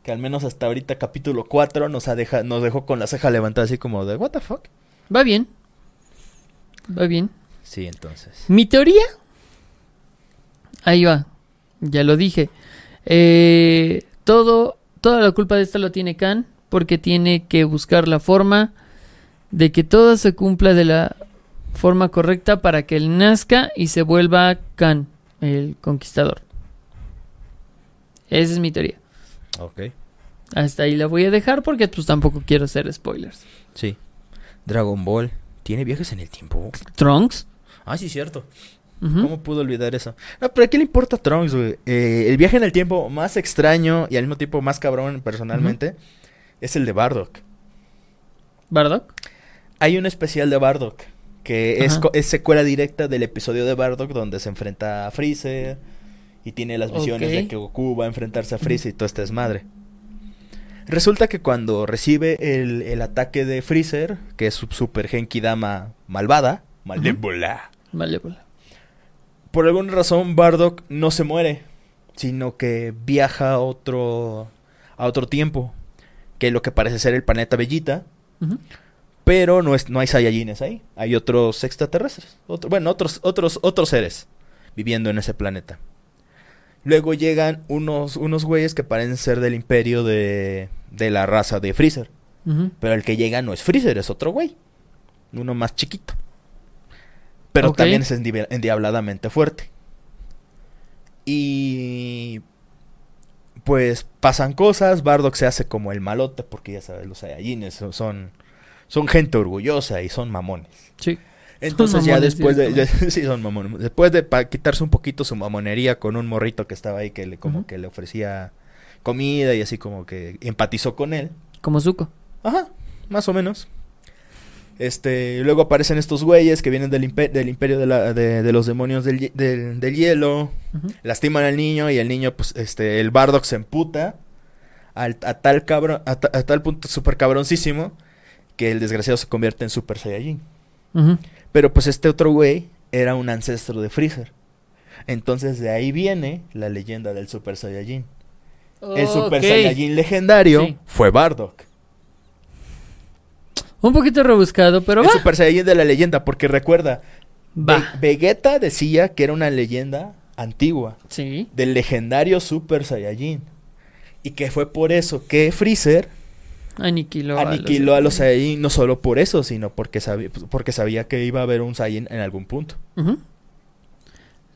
que al menos hasta ahorita capítulo 4 nos ha deja, nos dejó con la ceja levantada así como de what the fuck. Va bien. Va bien. Sí, entonces. Mi teoría. Ahí va. Ya lo dije. Eh, todo, toda la culpa de esto lo tiene Khan. Porque tiene que buscar la forma de que todo se cumpla de la forma correcta para que él nazca y se vuelva Khan, el conquistador. Esa es mi teoría. Ok. Hasta ahí la voy a dejar porque pues tampoco quiero hacer spoilers. Sí. Dragon Ball. ¿Tiene viajes en el tiempo? Trunks. Ah, sí, cierto. ¿Cómo pudo olvidar eso? No, pero ¿a qué le importa a Trunks, güey? Eh, el viaje en el tiempo más extraño y al mismo tiempo más cabrón personalmente es el de Bardock. Bardock. Hay un especial de Bardock que es, secuela directa del episodio de Bardock donde se enfrenta a Freezer y tiene las visiones de que Goku va a enfrentarse a Freezer y todo este desmadre. Resulta que cuando recibe el, el ataque de Freezer, que es su super Genki Dama malvada, malévola, vale. Por alguna razón Bardock no se muere, sino que viaja a otro, a otro tiempo, que es lo que parece ser el planeta Bellita, pero no, es, no hay Saiyajines ahí. Hay otros extraterrestres. Otro- bueno, otros, otros, otros seres viviendo en ese planeta. Luego llegan unos, unos güeyes que parecen ser del imperio de, de la raza de Freezer. Pero el que llega no es Freezer, es otro güey. Uno más chiquito. Pero también es endiabladamente fuerte. Y... Pues pasan cosas, Bardock se hace como el malote, porque ya sabes, los Saiyajines son, son, son gente orgullosa y son mamones. Sí. Entonces ya después de... sí, son mamones. Después de pa- quitarse un poquito su mamonería con un morrito que estaba ahí que le, como que le ofrecía comida y así como que empatizó con él. Como Zuko. Ajá, más o menos. Este, luego aparecen estos güeyes que vienen del, del imperio de, la- de- de los demonios del, del- del hielo. Lastiman al niño y el niño, pues, este, el Bardock se emputa al- a tal cabrón, a, ta- a tal punto súper cabroncísimo que el desgraciado se convierte en Super Saiyajin. Pero pues este otro güey era un ancestro de Freezer. Entonces de ahí viene la leyenda del Super Saiyajin. El Super. Saiyajin legendario Sí. fue Bardock. Un poquito rebuscado, pero el va. Super Saiyajin de la leyenda, porque recuerda, Va. Ve- Vegeta decía que era una leyenda antigua Sí. del legendario Super Saiyajin. Y que fue por eso que Freezer Aniquiló. a los- aniquiló a los Saiyajin, no solo por eso, sino porque sabía, porque sabía que iba a haber un Saiyajin en algún punto.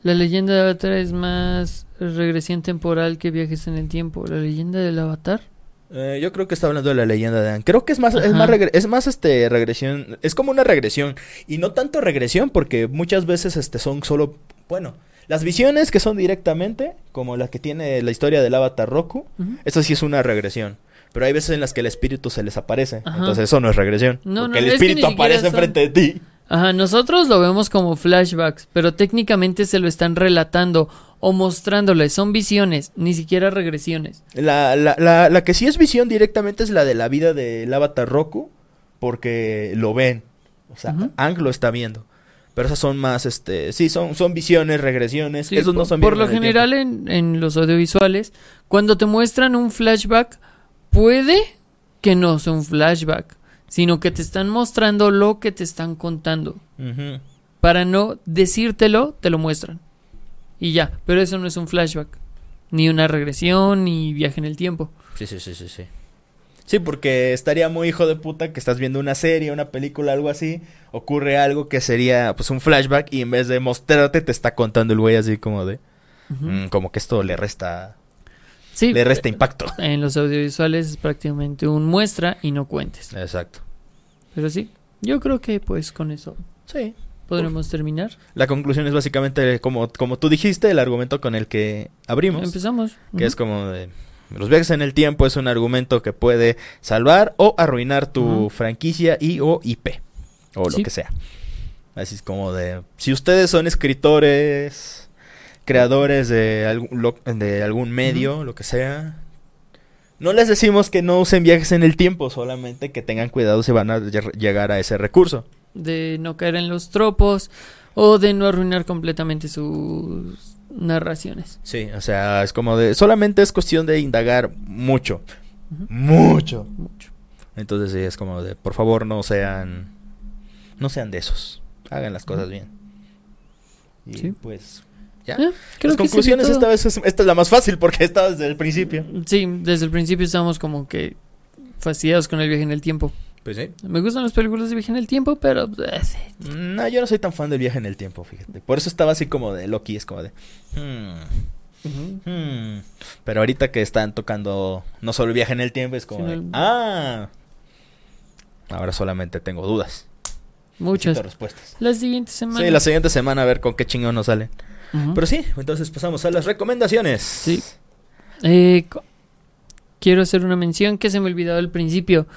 La leyenda de Avatar es más regresión temporal que viajes en el tiempo. La leyenda del Avatar. Eh, yo creo que está hablando de la leyenda de Aang. Creo que es más, es más, regre- es más este regresión, es como una regresión y no tanto regresión porque muchas veces este son solo, bueno, las visiones que son directamente, como la que tiene la historia del Avatar Roku, eso sí es una regresión. Pero hay veces en las que el espíritu se les aparece, Ajá. entonces eso no es regresión, No, porque no, el es que ni espíritu aparece son- enfrente de ti. Ajá, nosotros lo vemos como flashbacks, pero técnicamente se lo están relatando o mostrándole. Son visiones, ni siquiera regresiones. La, la, la, la que sí es visión directamente es la de la vida del avatar Roku, porque lo ven. O sea. Ang lo está viendo. Pero esas son más, este, sí, son, son visiones, regresiones. Sí, Esos no son Por lo general en, en los audiovisuales, cuando te muestran un flashback, puede que no sea un flashback, sino que te están mostrando lo que te están contando. Para no decírtelo, te lo muestran. Y ya, pero eso no es un flashback. Ni una regresión, ni viaje en el tiempo. Sí, sí, sí, sí, sí. Sí, porque estaría muy hijo de puta que estás viendo una serie, una película, algo así, ocurre algo que sería pues un flashback y en vez de mostrarte te está contando el güey así como de, mm, como que esto le resta, Sí, le resta impacto. en los audiovisuales es prácticamente un muestra y no cuentes. Exacto. Pero sí, yo creo que pues con eso Sí. Podremos terminar. La conclusión es básicamente como, como tú dijiste, el argumento con el que abrimos, Empezamos. que es como de los viajes en el tiempo es un argumento que puede salvar o arruinar tu franquicia y o IP o lo Sí. que sea. Así es como de si ustedes son escritores, creadores de algún lo- de algún medio, lo que sea, no les decimos que no usen viajes en el tiempo, solamente que tengan cuidado si van a lle- llegar a ese recurso. De no caer en los tropos o de no arruinar completamente sus narraciones. Sí, o sea, es como de solamente es cuestión de indagar mucho, mucho. Mucho. Entonces sí, es como de, por favor, no sean, no sean de esos. Hagan las cosas bien. Y Sí. pues, ya. Eh, creo las conclusiones esta vez, es- esta es la más fácil porque está desde el principio. Sí, desde el principio estamos como que fastidiados con el viaje en el tiempo. Pues sí. Me gustan las películas de viaje en el tiempo, pero eh, sí. No, yo no soy tan fan del viaje en el tiempo, fíjate. Por eso estaba así como de Loki, es como de... hmm, hmm. Pero ahorita que están tocando no solo el viaje en el tiempo, es como de, Ah. Ahora solamente tengo dudas. muchas. Necesito respuestas. La siguiente semana. Sí, la siguiente semana a ver con qué chingón nos salen. Pero sí, entonces pasamos a las recomendaciones. Sí. Eh, quiero hacer una mención que se me olvidó al principio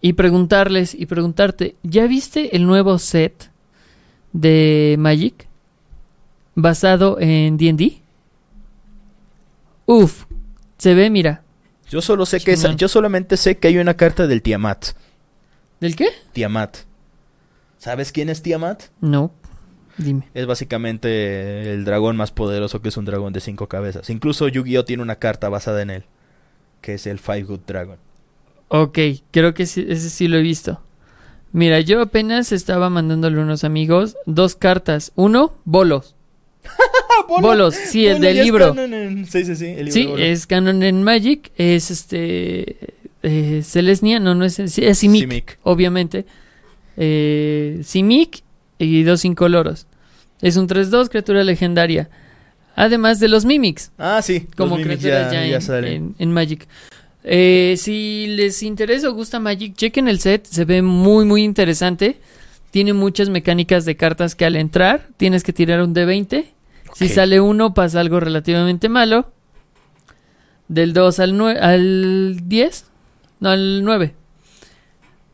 y preguntarles y preguntarte, ¿ya viste el nuevo set de Magic basado en D&D? Uf, se ve, mira, Yo solo sé que esa- yo solamente sé que hay una carta del Tiamat. ¿del qué? Tiamat. ¿Sabes quién es Tiamat? No, dime. Es básicamente el dragón más poderoso que es un dragón de cinco cabezas. Incluso Yu-Gi-Oh tiene una carta basada en él, que es el Five Good Dragon. Ok, creo que sí- ese sí lo he visto. Mira, yo apenas estaba mandándole a unos amigos dos cartas. Uno, bolos. Bolos, sí, el del ya libro. en- Sí, sí, sí. el libro Sí, es canon en Magic, es este eh, Celestia, no, no es, es Simic, Simic. obviamente. Eh, Simic y dos incoloros. Es un 3-2, criatura legendaria. Además de los Mimics, Ah, sí. como criaturas ya, en, salen. en- en Magic. Eh, si les interesa o gusta Magic, chequen el set, se ve muy muy interesante. Tiene muchas mecánicas de cartas que al entrar tienes que tirar un D20. Si sale uno pasa algo relativamente malo. Del 2 al, al 10, no al 9.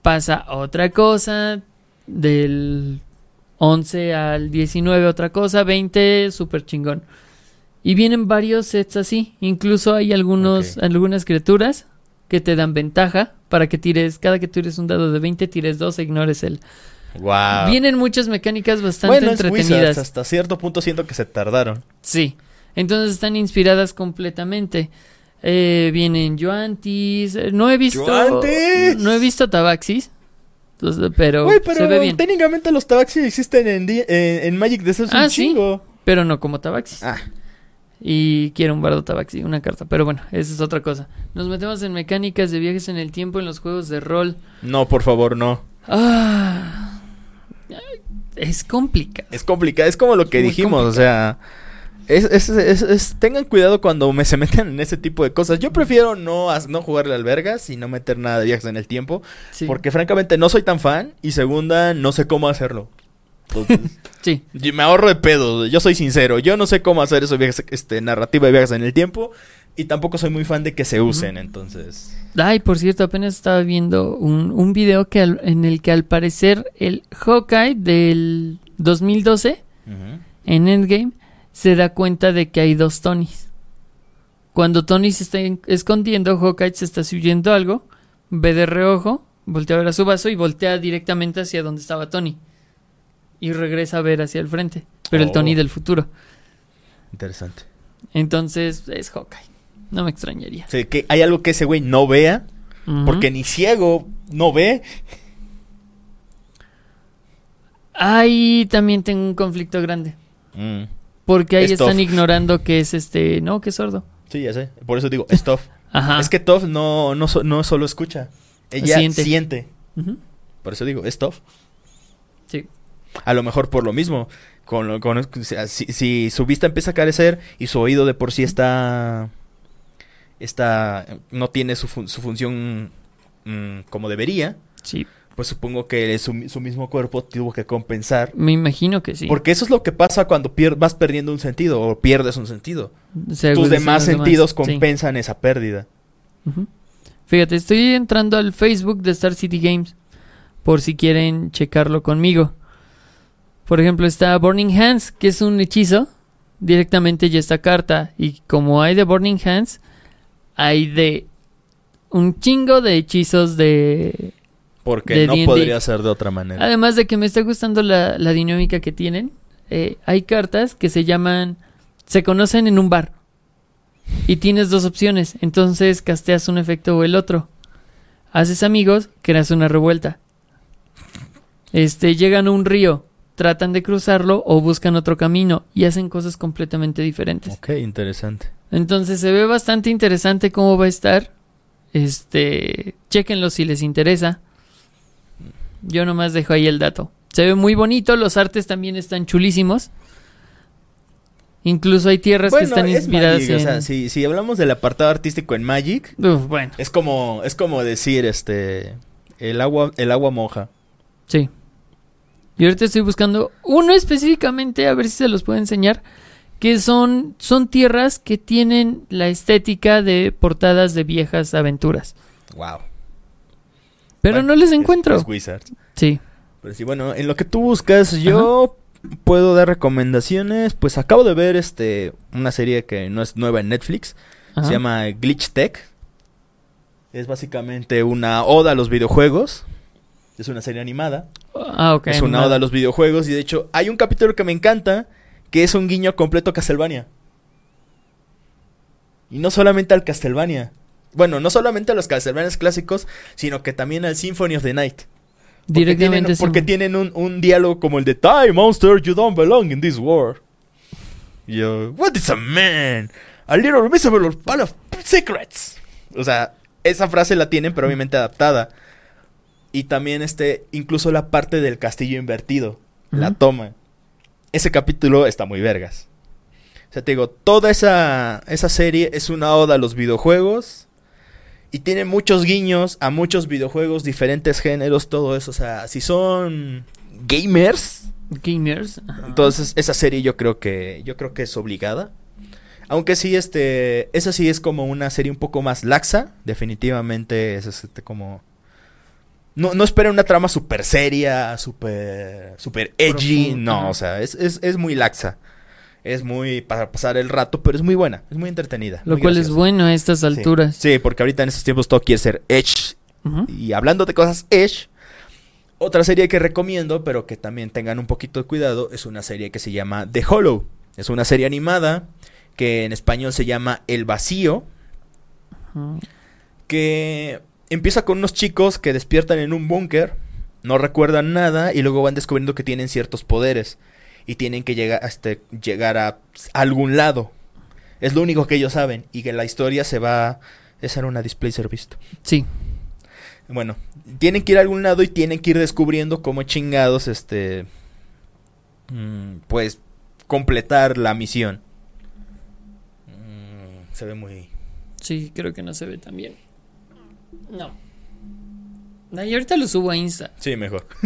Pasa otra cosa. Del 11 al 19 otra cosa. 20, súper chingón. Y vienen varios sets así. Incluso hay algunos, algunas criaturas que te dan ventaja para que tires, cada que tires un dado de 20, tires 2 e ignores el. Wow. Vienen muchas mecánicas bastante bueno, entretenidas. Wizards, hasta cierto punto siento que se tardaron. Sí. Entonces están inspiradas completamente. Eh, vienen Yuantis. eh, No he visto. ¡Yuantis! No he visto Tabaxis. Entonces, pero, Güey, pero se ve bien. técnicamente los tabaxis existen en, en, en Magic desde hace Ah, un sí. chingo. Pero no como Tabaxis. Ah, Y quiero un bardo Tabaxi, una carta. Pero bueno, esa es otra cosa. Nos metemos en mecánicas de viajes en el tiempo en los juegos de rol. no, por favor, no. Ah, es complicado. Es complicado, es como lo que dijimos, o sea, es, es- es- es- tengan cuidado cuando me se meten en ese tipo de cosas. Yo prefiero no, no jugarle albergas y no meter nada de viajes en el tiempo, Sí. porque francamente no soy tan fan y segunda, no sé cómo hacerlo. Entonces, Sí. y me ahorro de pedos, yo soy sincero, yo no sé cómo hacer eso, viajes, este, narrativa de viajes en el tiempo, Y tampoco soy muy fan de que se usen, entonces. Ay, por cierto, apenas estaba viendo un, un video que al- en el que al parecer el Hawkeye del 2012 Ujú. en Endgame se da cuenta de que hay dos Tonys. Cuando Tony se está en- escondiendo, Hawkeye se está huyendo algo, ve de reojo, voltea a ver a su vaso y voltea directamente hacia donde estaba Tony. Y regresa a ver hacia el frente, pero el Oh. Tony del futuro. Interesante. Entonces es Hawkeye. No me extrañaría. O sea, que hay algo que ese güey no vea, porque ni ciego no ve. Ahí también tengo un conflicto grande. Mm. Porque ahí Es están tough. ignorando que es este. No, que es sordo. Sí, ya sé. Por eso digo, es. Ajá. Es que Toph no, no, no solo escucha. Ella Siente. Por eso digo, es Toph. A lo mejor por lo mismo. Con, lo- con- si, si su vista empieza a carecer y su oído de por sí está. está no tiene su, fun- su función mm, como debería, Sí. pues supongo que su, su mismo cuerpo tuvo que compensar. Me imagino que sí. Porque eso es lo que pasa cuando pier- vas perdiendo un sentido o pierdes un sentido. Se Tus demás sentidos compensan esa pérdida. Fíjate, estoy entrando al Facebook de Star City Games por si quieren checarlo conmigo. Por ejemplo, está Burning Hands, que es un hechizo. Directamente ya esta carta. Y como hay de Burning Hands, hay de un chingo de hechizos de... Porque De no D&D. podría ser de otra manera. Además de que me está gustando la, la dinámica que tienen. eh, hay cartas que se llaman... Se conocen en un bar. Y tienes dos opciones. Entonces casteas un efecto o el otro. Haces amigos, creas una revuelta. Este, llegan a un río, tratan de cruzarlo o buscan otro camino y hacen cosas completamente diferentes. Ok, interesante. Entonces se ve bastante interesante cómo va a estar. Este, chequenlo si les interesa. Yo nomás dejo ahí el dato. Se ve muy bonito, los artes también están chulísimos. Incluso hay tierras que están es inspiradas Magic, en... o sea, si, si hablamos del apartado artístico en Magic, Uf, bueno, es como, es como decir, este, el agua, el agua moja. sí. Y ahorita estoy buscando uno específicamente, a ver si se los puedo enseñar, que son, son tierras que tienen la estética de portadas de viejas aventuras. Wow. Pero no les encuentro. Es, Wizards. Sí. Pero sí, bueno, en lo que tú buscas, yo puedo dar recomendaciones. Pues acabo de ver este una serie que no es nueva en Netflix. Ajá. Se llama Glitch Tech. Es básicamente una oda a los videojuegos. Es una serie animada. Ah, ok. es una oda a los videojuegos. Y de hecho, hay un capítulo que me encanta. Que es un guiño completo a Castlevania. Y no solamente al Castlevania. Bueno, no solamente a los Castlevanias clásicos, sino que también al Symphony of the Night. Porque Directamente tienen, sí. porque tienen un, un diálogo como el de Die Monster, you don't belong in this world. Y yo, what is a man? A little miserable full of secrets. O sea, esa frase la tienen, pero obviamente adaptada. Y también este, incluso la parte del castillo invertido, la toma. Ese capítulo está muy vergas. O sea, te digo, toda esa, esa serie es una oda a los videojuegos. Y tiene muchos guiños a muchos videojuegos, diferentes géneros, todo eso. O sea, si son gamers, Gamers. entonces esa serie yo creo que yo creo que es obligada. Aunque sí, este, esa sí es como una serie un poco más laxa. Definitivamente es este como no, no esperen una trama súper seria, súper super edgy. No, o sea, es, es, es muy laxa. Es muy para pasar el rato, pero es muy buena, es muy entretenida. Lo muy cual es bueno a estas alturas. Sí, porque ahorita en estos tiempos todo quiere ser edge. Y hablando de cosas edge, otra serie que recomiendo, pero que también tengan un poquito de cuidado, es una serie que se llama The Hollow. Es una serie animada que en español se llama El Vacío, que empieza con unos chicos que despiertan en un búnker, no recuerdan nada y luego van descubriendo que tienen ciertos poderes y tienen que llegar, este, llegar a algún lado. Es lo único que ellos saben y que la historia se va... Esa era una display service. Sí. Bueno, tienen que ir a algún lado y tienen que ir descubriendo cómo chingados, este, mm, pues, completar la misión. Mm, se ve muy... Sí, creo que no se ve tan bien. No. Ay, ahorita lo subo a Insta. Sí, mejor.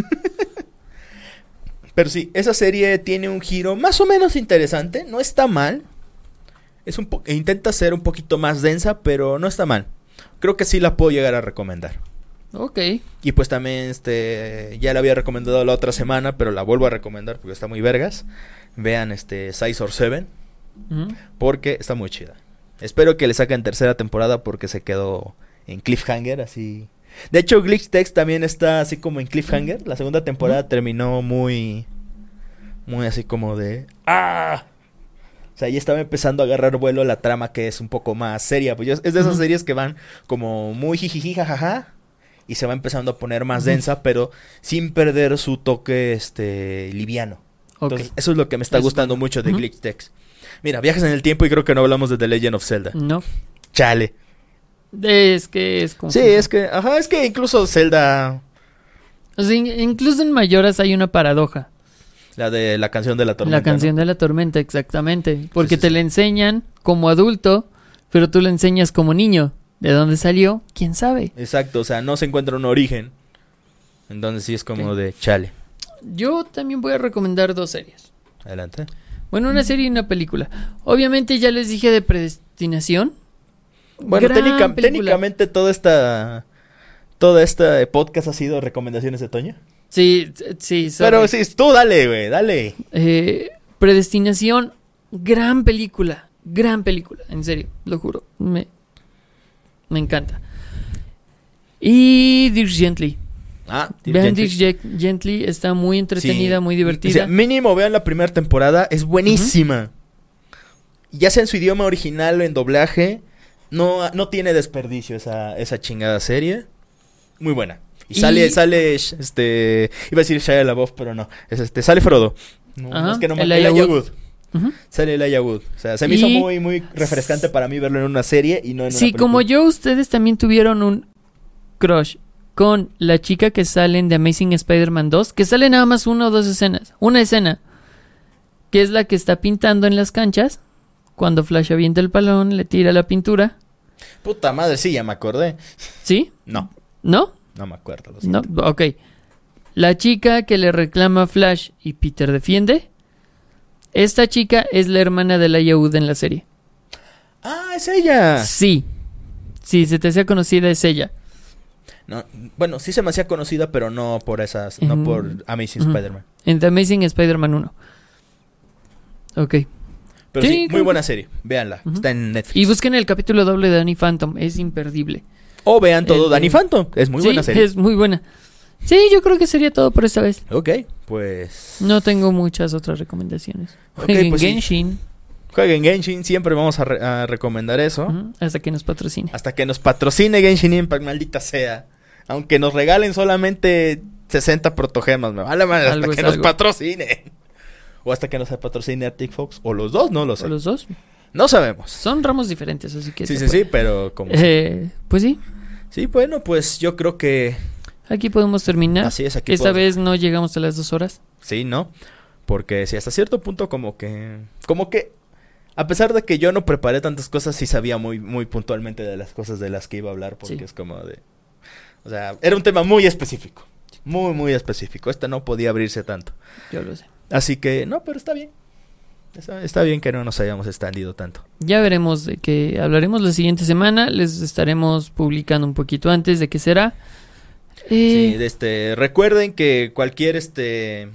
Pero sí, esa serie tiene un giro más o menos interesante, no está mal. Es un po- e intenta ser un poquito más densa, pero no está mal. Creo que sí la puedo llegar a recomendar. Ok. Y pues también, este, ya la había recomendado la otra semana, pero la vuelvo a recomendar porque está muy vergas. Vean, este, Size or Seven, porque está muy chida. Espero que le saquen tercera temporada porque se quedó en cliffhanger, así. De hecho, Glitch Text también está así como en cliffhanger. La segunda temporada terminó muy, muy así como de, ¡ah! O sea, ya estaba empezando a agarrar vuelo la trama que es un poco más seria. Pues yo- es de esas series que van como muy jijiji, jajaja. Y se va empezando a poner más densa, pero sin perder su toque este liviano. Entonces, eso es lo que me está Es gustando bueno. mucho de Ujú. Glitch Text. Mira, viajes en el tiempo y creo que no hablamos de The Legend of Zelda. No. Chale. Es que es como. Sí, es que, ajá, es que incluso Zelda, O sea, in- incluso en Mayoras hay una paradoja. la de la canción de la tormenta. la canción de la tormenta, exactamente. Porque sí, te sí. la enseñan como adulto, pero tú la enseñas como niño. ¿De dónde salió? ¿Quién sabe? Exacto, o sea, no se encuentra un origen. Entonces sí es como de chale. Yo también voy a recomendar dos series. Adelante. Bueno, una serie y una película. Obviamente ya les dije de predestinación. Bueno, Gran técnica- película. técnicamente toda esta toda esta podcast ha sido recomendaciones de Toño. Sí, sí, sorry. Pero sí, tú dale, güey, dale. Eh, predestinación, gran película. Gran película, en serio, lo juro. Me, me encanta. Y Dirk Gently. Ah, Vean Gently. Dirk Ge- Gently, está muy entretenida, Sí. muy O divertida. sea, mínimo vean la primera temporada, es buenísima. Ya sea en su idioma original o en doblaje, no, no tiene desperdicio esa, esa chingada serie. Muy buena. Y, Y- sale, sale, este, iba a decir Shia LaBeouf, pero no, es este, sale Frodo. No, Ajá, es que no me Elijah Wood. Wood. Ujú. Sale Elijah Wood. O sea, se me Y- hizo muy, muy refrescante para mí verlo en una serie y no en una Sí, como yo, ustedes también tuvieron un crush con la chica que sale en The Amazing Spider-Man 2, que sale nada más una o dos escenas. Una escena, que es la que está pintando en las canchas, cuando Flash avienta el balón, le tira la pintura. Puta madre, sí, ya me acordé. ¿Sí? No, ¿No? no me acuerdo. lo No, ok. La chica que le reclama a Flash y Peter defiende. Esta chica es la hermana de la Wood en la serie. Ah, es ella. Sí. Sí, se te hacía conocida, es ella. No, bueno, sí se me hacía conocida, pero no por esas, no por Amazing Ujú. Spider-Man. En The Amazing Spider-Man 1. Ok. Pero Sí, sí, muy buena serie. Véanla. Ujú. Está en Netflix. Y busquen el capítulo doble de Danny Phantom. Es imperdible. o vean todo el Danny Phantom. Es muy sí, buena serie. es muy buena. Sí, yo creo que sería todo por esta vez. Ok, pues. No tengo muchas otras recomendaciones. Ok, Jueguen pues sí. Genshin. Jueguen Genshin. Siempre vamos a, re- a recomendar eso. Hasta que nos patrocine. Hasta que nos patrocine Genshin Impact, maldita sea. Aunque nos regalen solamente 60 protogemas, me vale madre. Hasta que nos patrocine. O hasta que nos patrocine Arctic Fox. O los dos, no lo sé. O los dos. No sabemos. Son ramos diferentes, así que. Sí, sí, puede. sí, pero como. Eh, pues sí, Sí, bueno, pues yo creo que. aquí podemos terminar. Así es, aquí Esta podemos- vez no llegamos a las dos horas. Sí, ¿no? Porque si hasta cierto punto como que... Como que... A pesar de que yo no preparé tantas cosas, sí sabía muy, muy puntualmente de las cosas de las que iba a hablar. Porque Sí. es como de... O sea, era un tema muy específico. Muy, muy específico. Este no podía abrirse tanto. Yo lo sé. Así que, no, pero está bien. Está, está bien que no nos hayamos extendido tanto. Ya veremos de qué hablaremos la siguiente semana. Les estaremos publicando un poquito antes de qué será. Sí, Eh, este, recuerden que cualquier este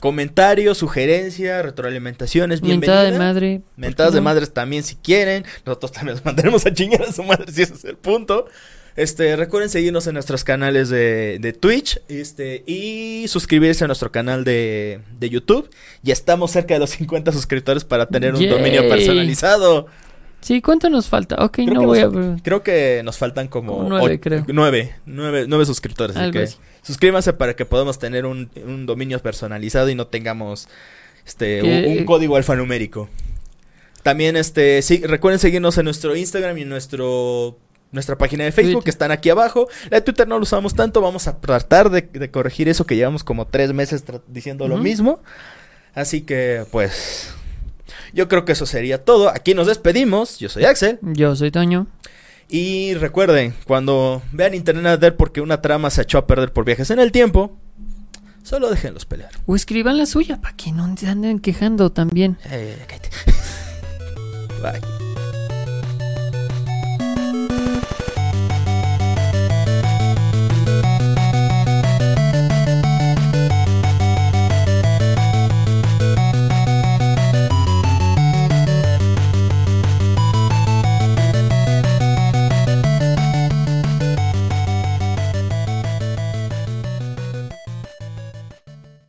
comentario, sugerencia, retroalimentación es bienvenida. mentada de madre. ¿por qué Mentadas de madres también si quieren. Nosotros también los mandaremos a chingar a su madre si ese es el punto. Este, recuerden seguirnos en nuestros canales de, de Twitch este, y suscribirse a nuestro canal de, de YouTube. Ya estamos cerca de los 50 suscriptores para tener un dominio personalizado. Sí, ¿cuánto nos falta? Ok, Creo, no voy a... creo que nos faltan como, Como nueve, creo. nueve, nueve, nueve suscriptores. Así que suscríbanse para que podamos tener un, un dominio personalizado y no tengamos este un, un código alfanumérico. También este sí, recuerden seguirnos en nuestro Instagram y en nuestro nuestra página de Facebook Twitter. que están aquí abajo. La de Twitter no lo usamos tanto, vamos a tratar de, de corregir eso que llevamos como tres meses diciendo lo mismo. Así que pues yo creo que eso sería todo. Aquí nos despedimos. Yo soy Axel. Yo soy Toño. Y recuerden, cuando vean Internet Arder porque una trama se echó a perder por viajes en el tiempo, solo déjenlos pelear. O escriban la suya para que no se anden quejando también. Eh, cállate. Bye.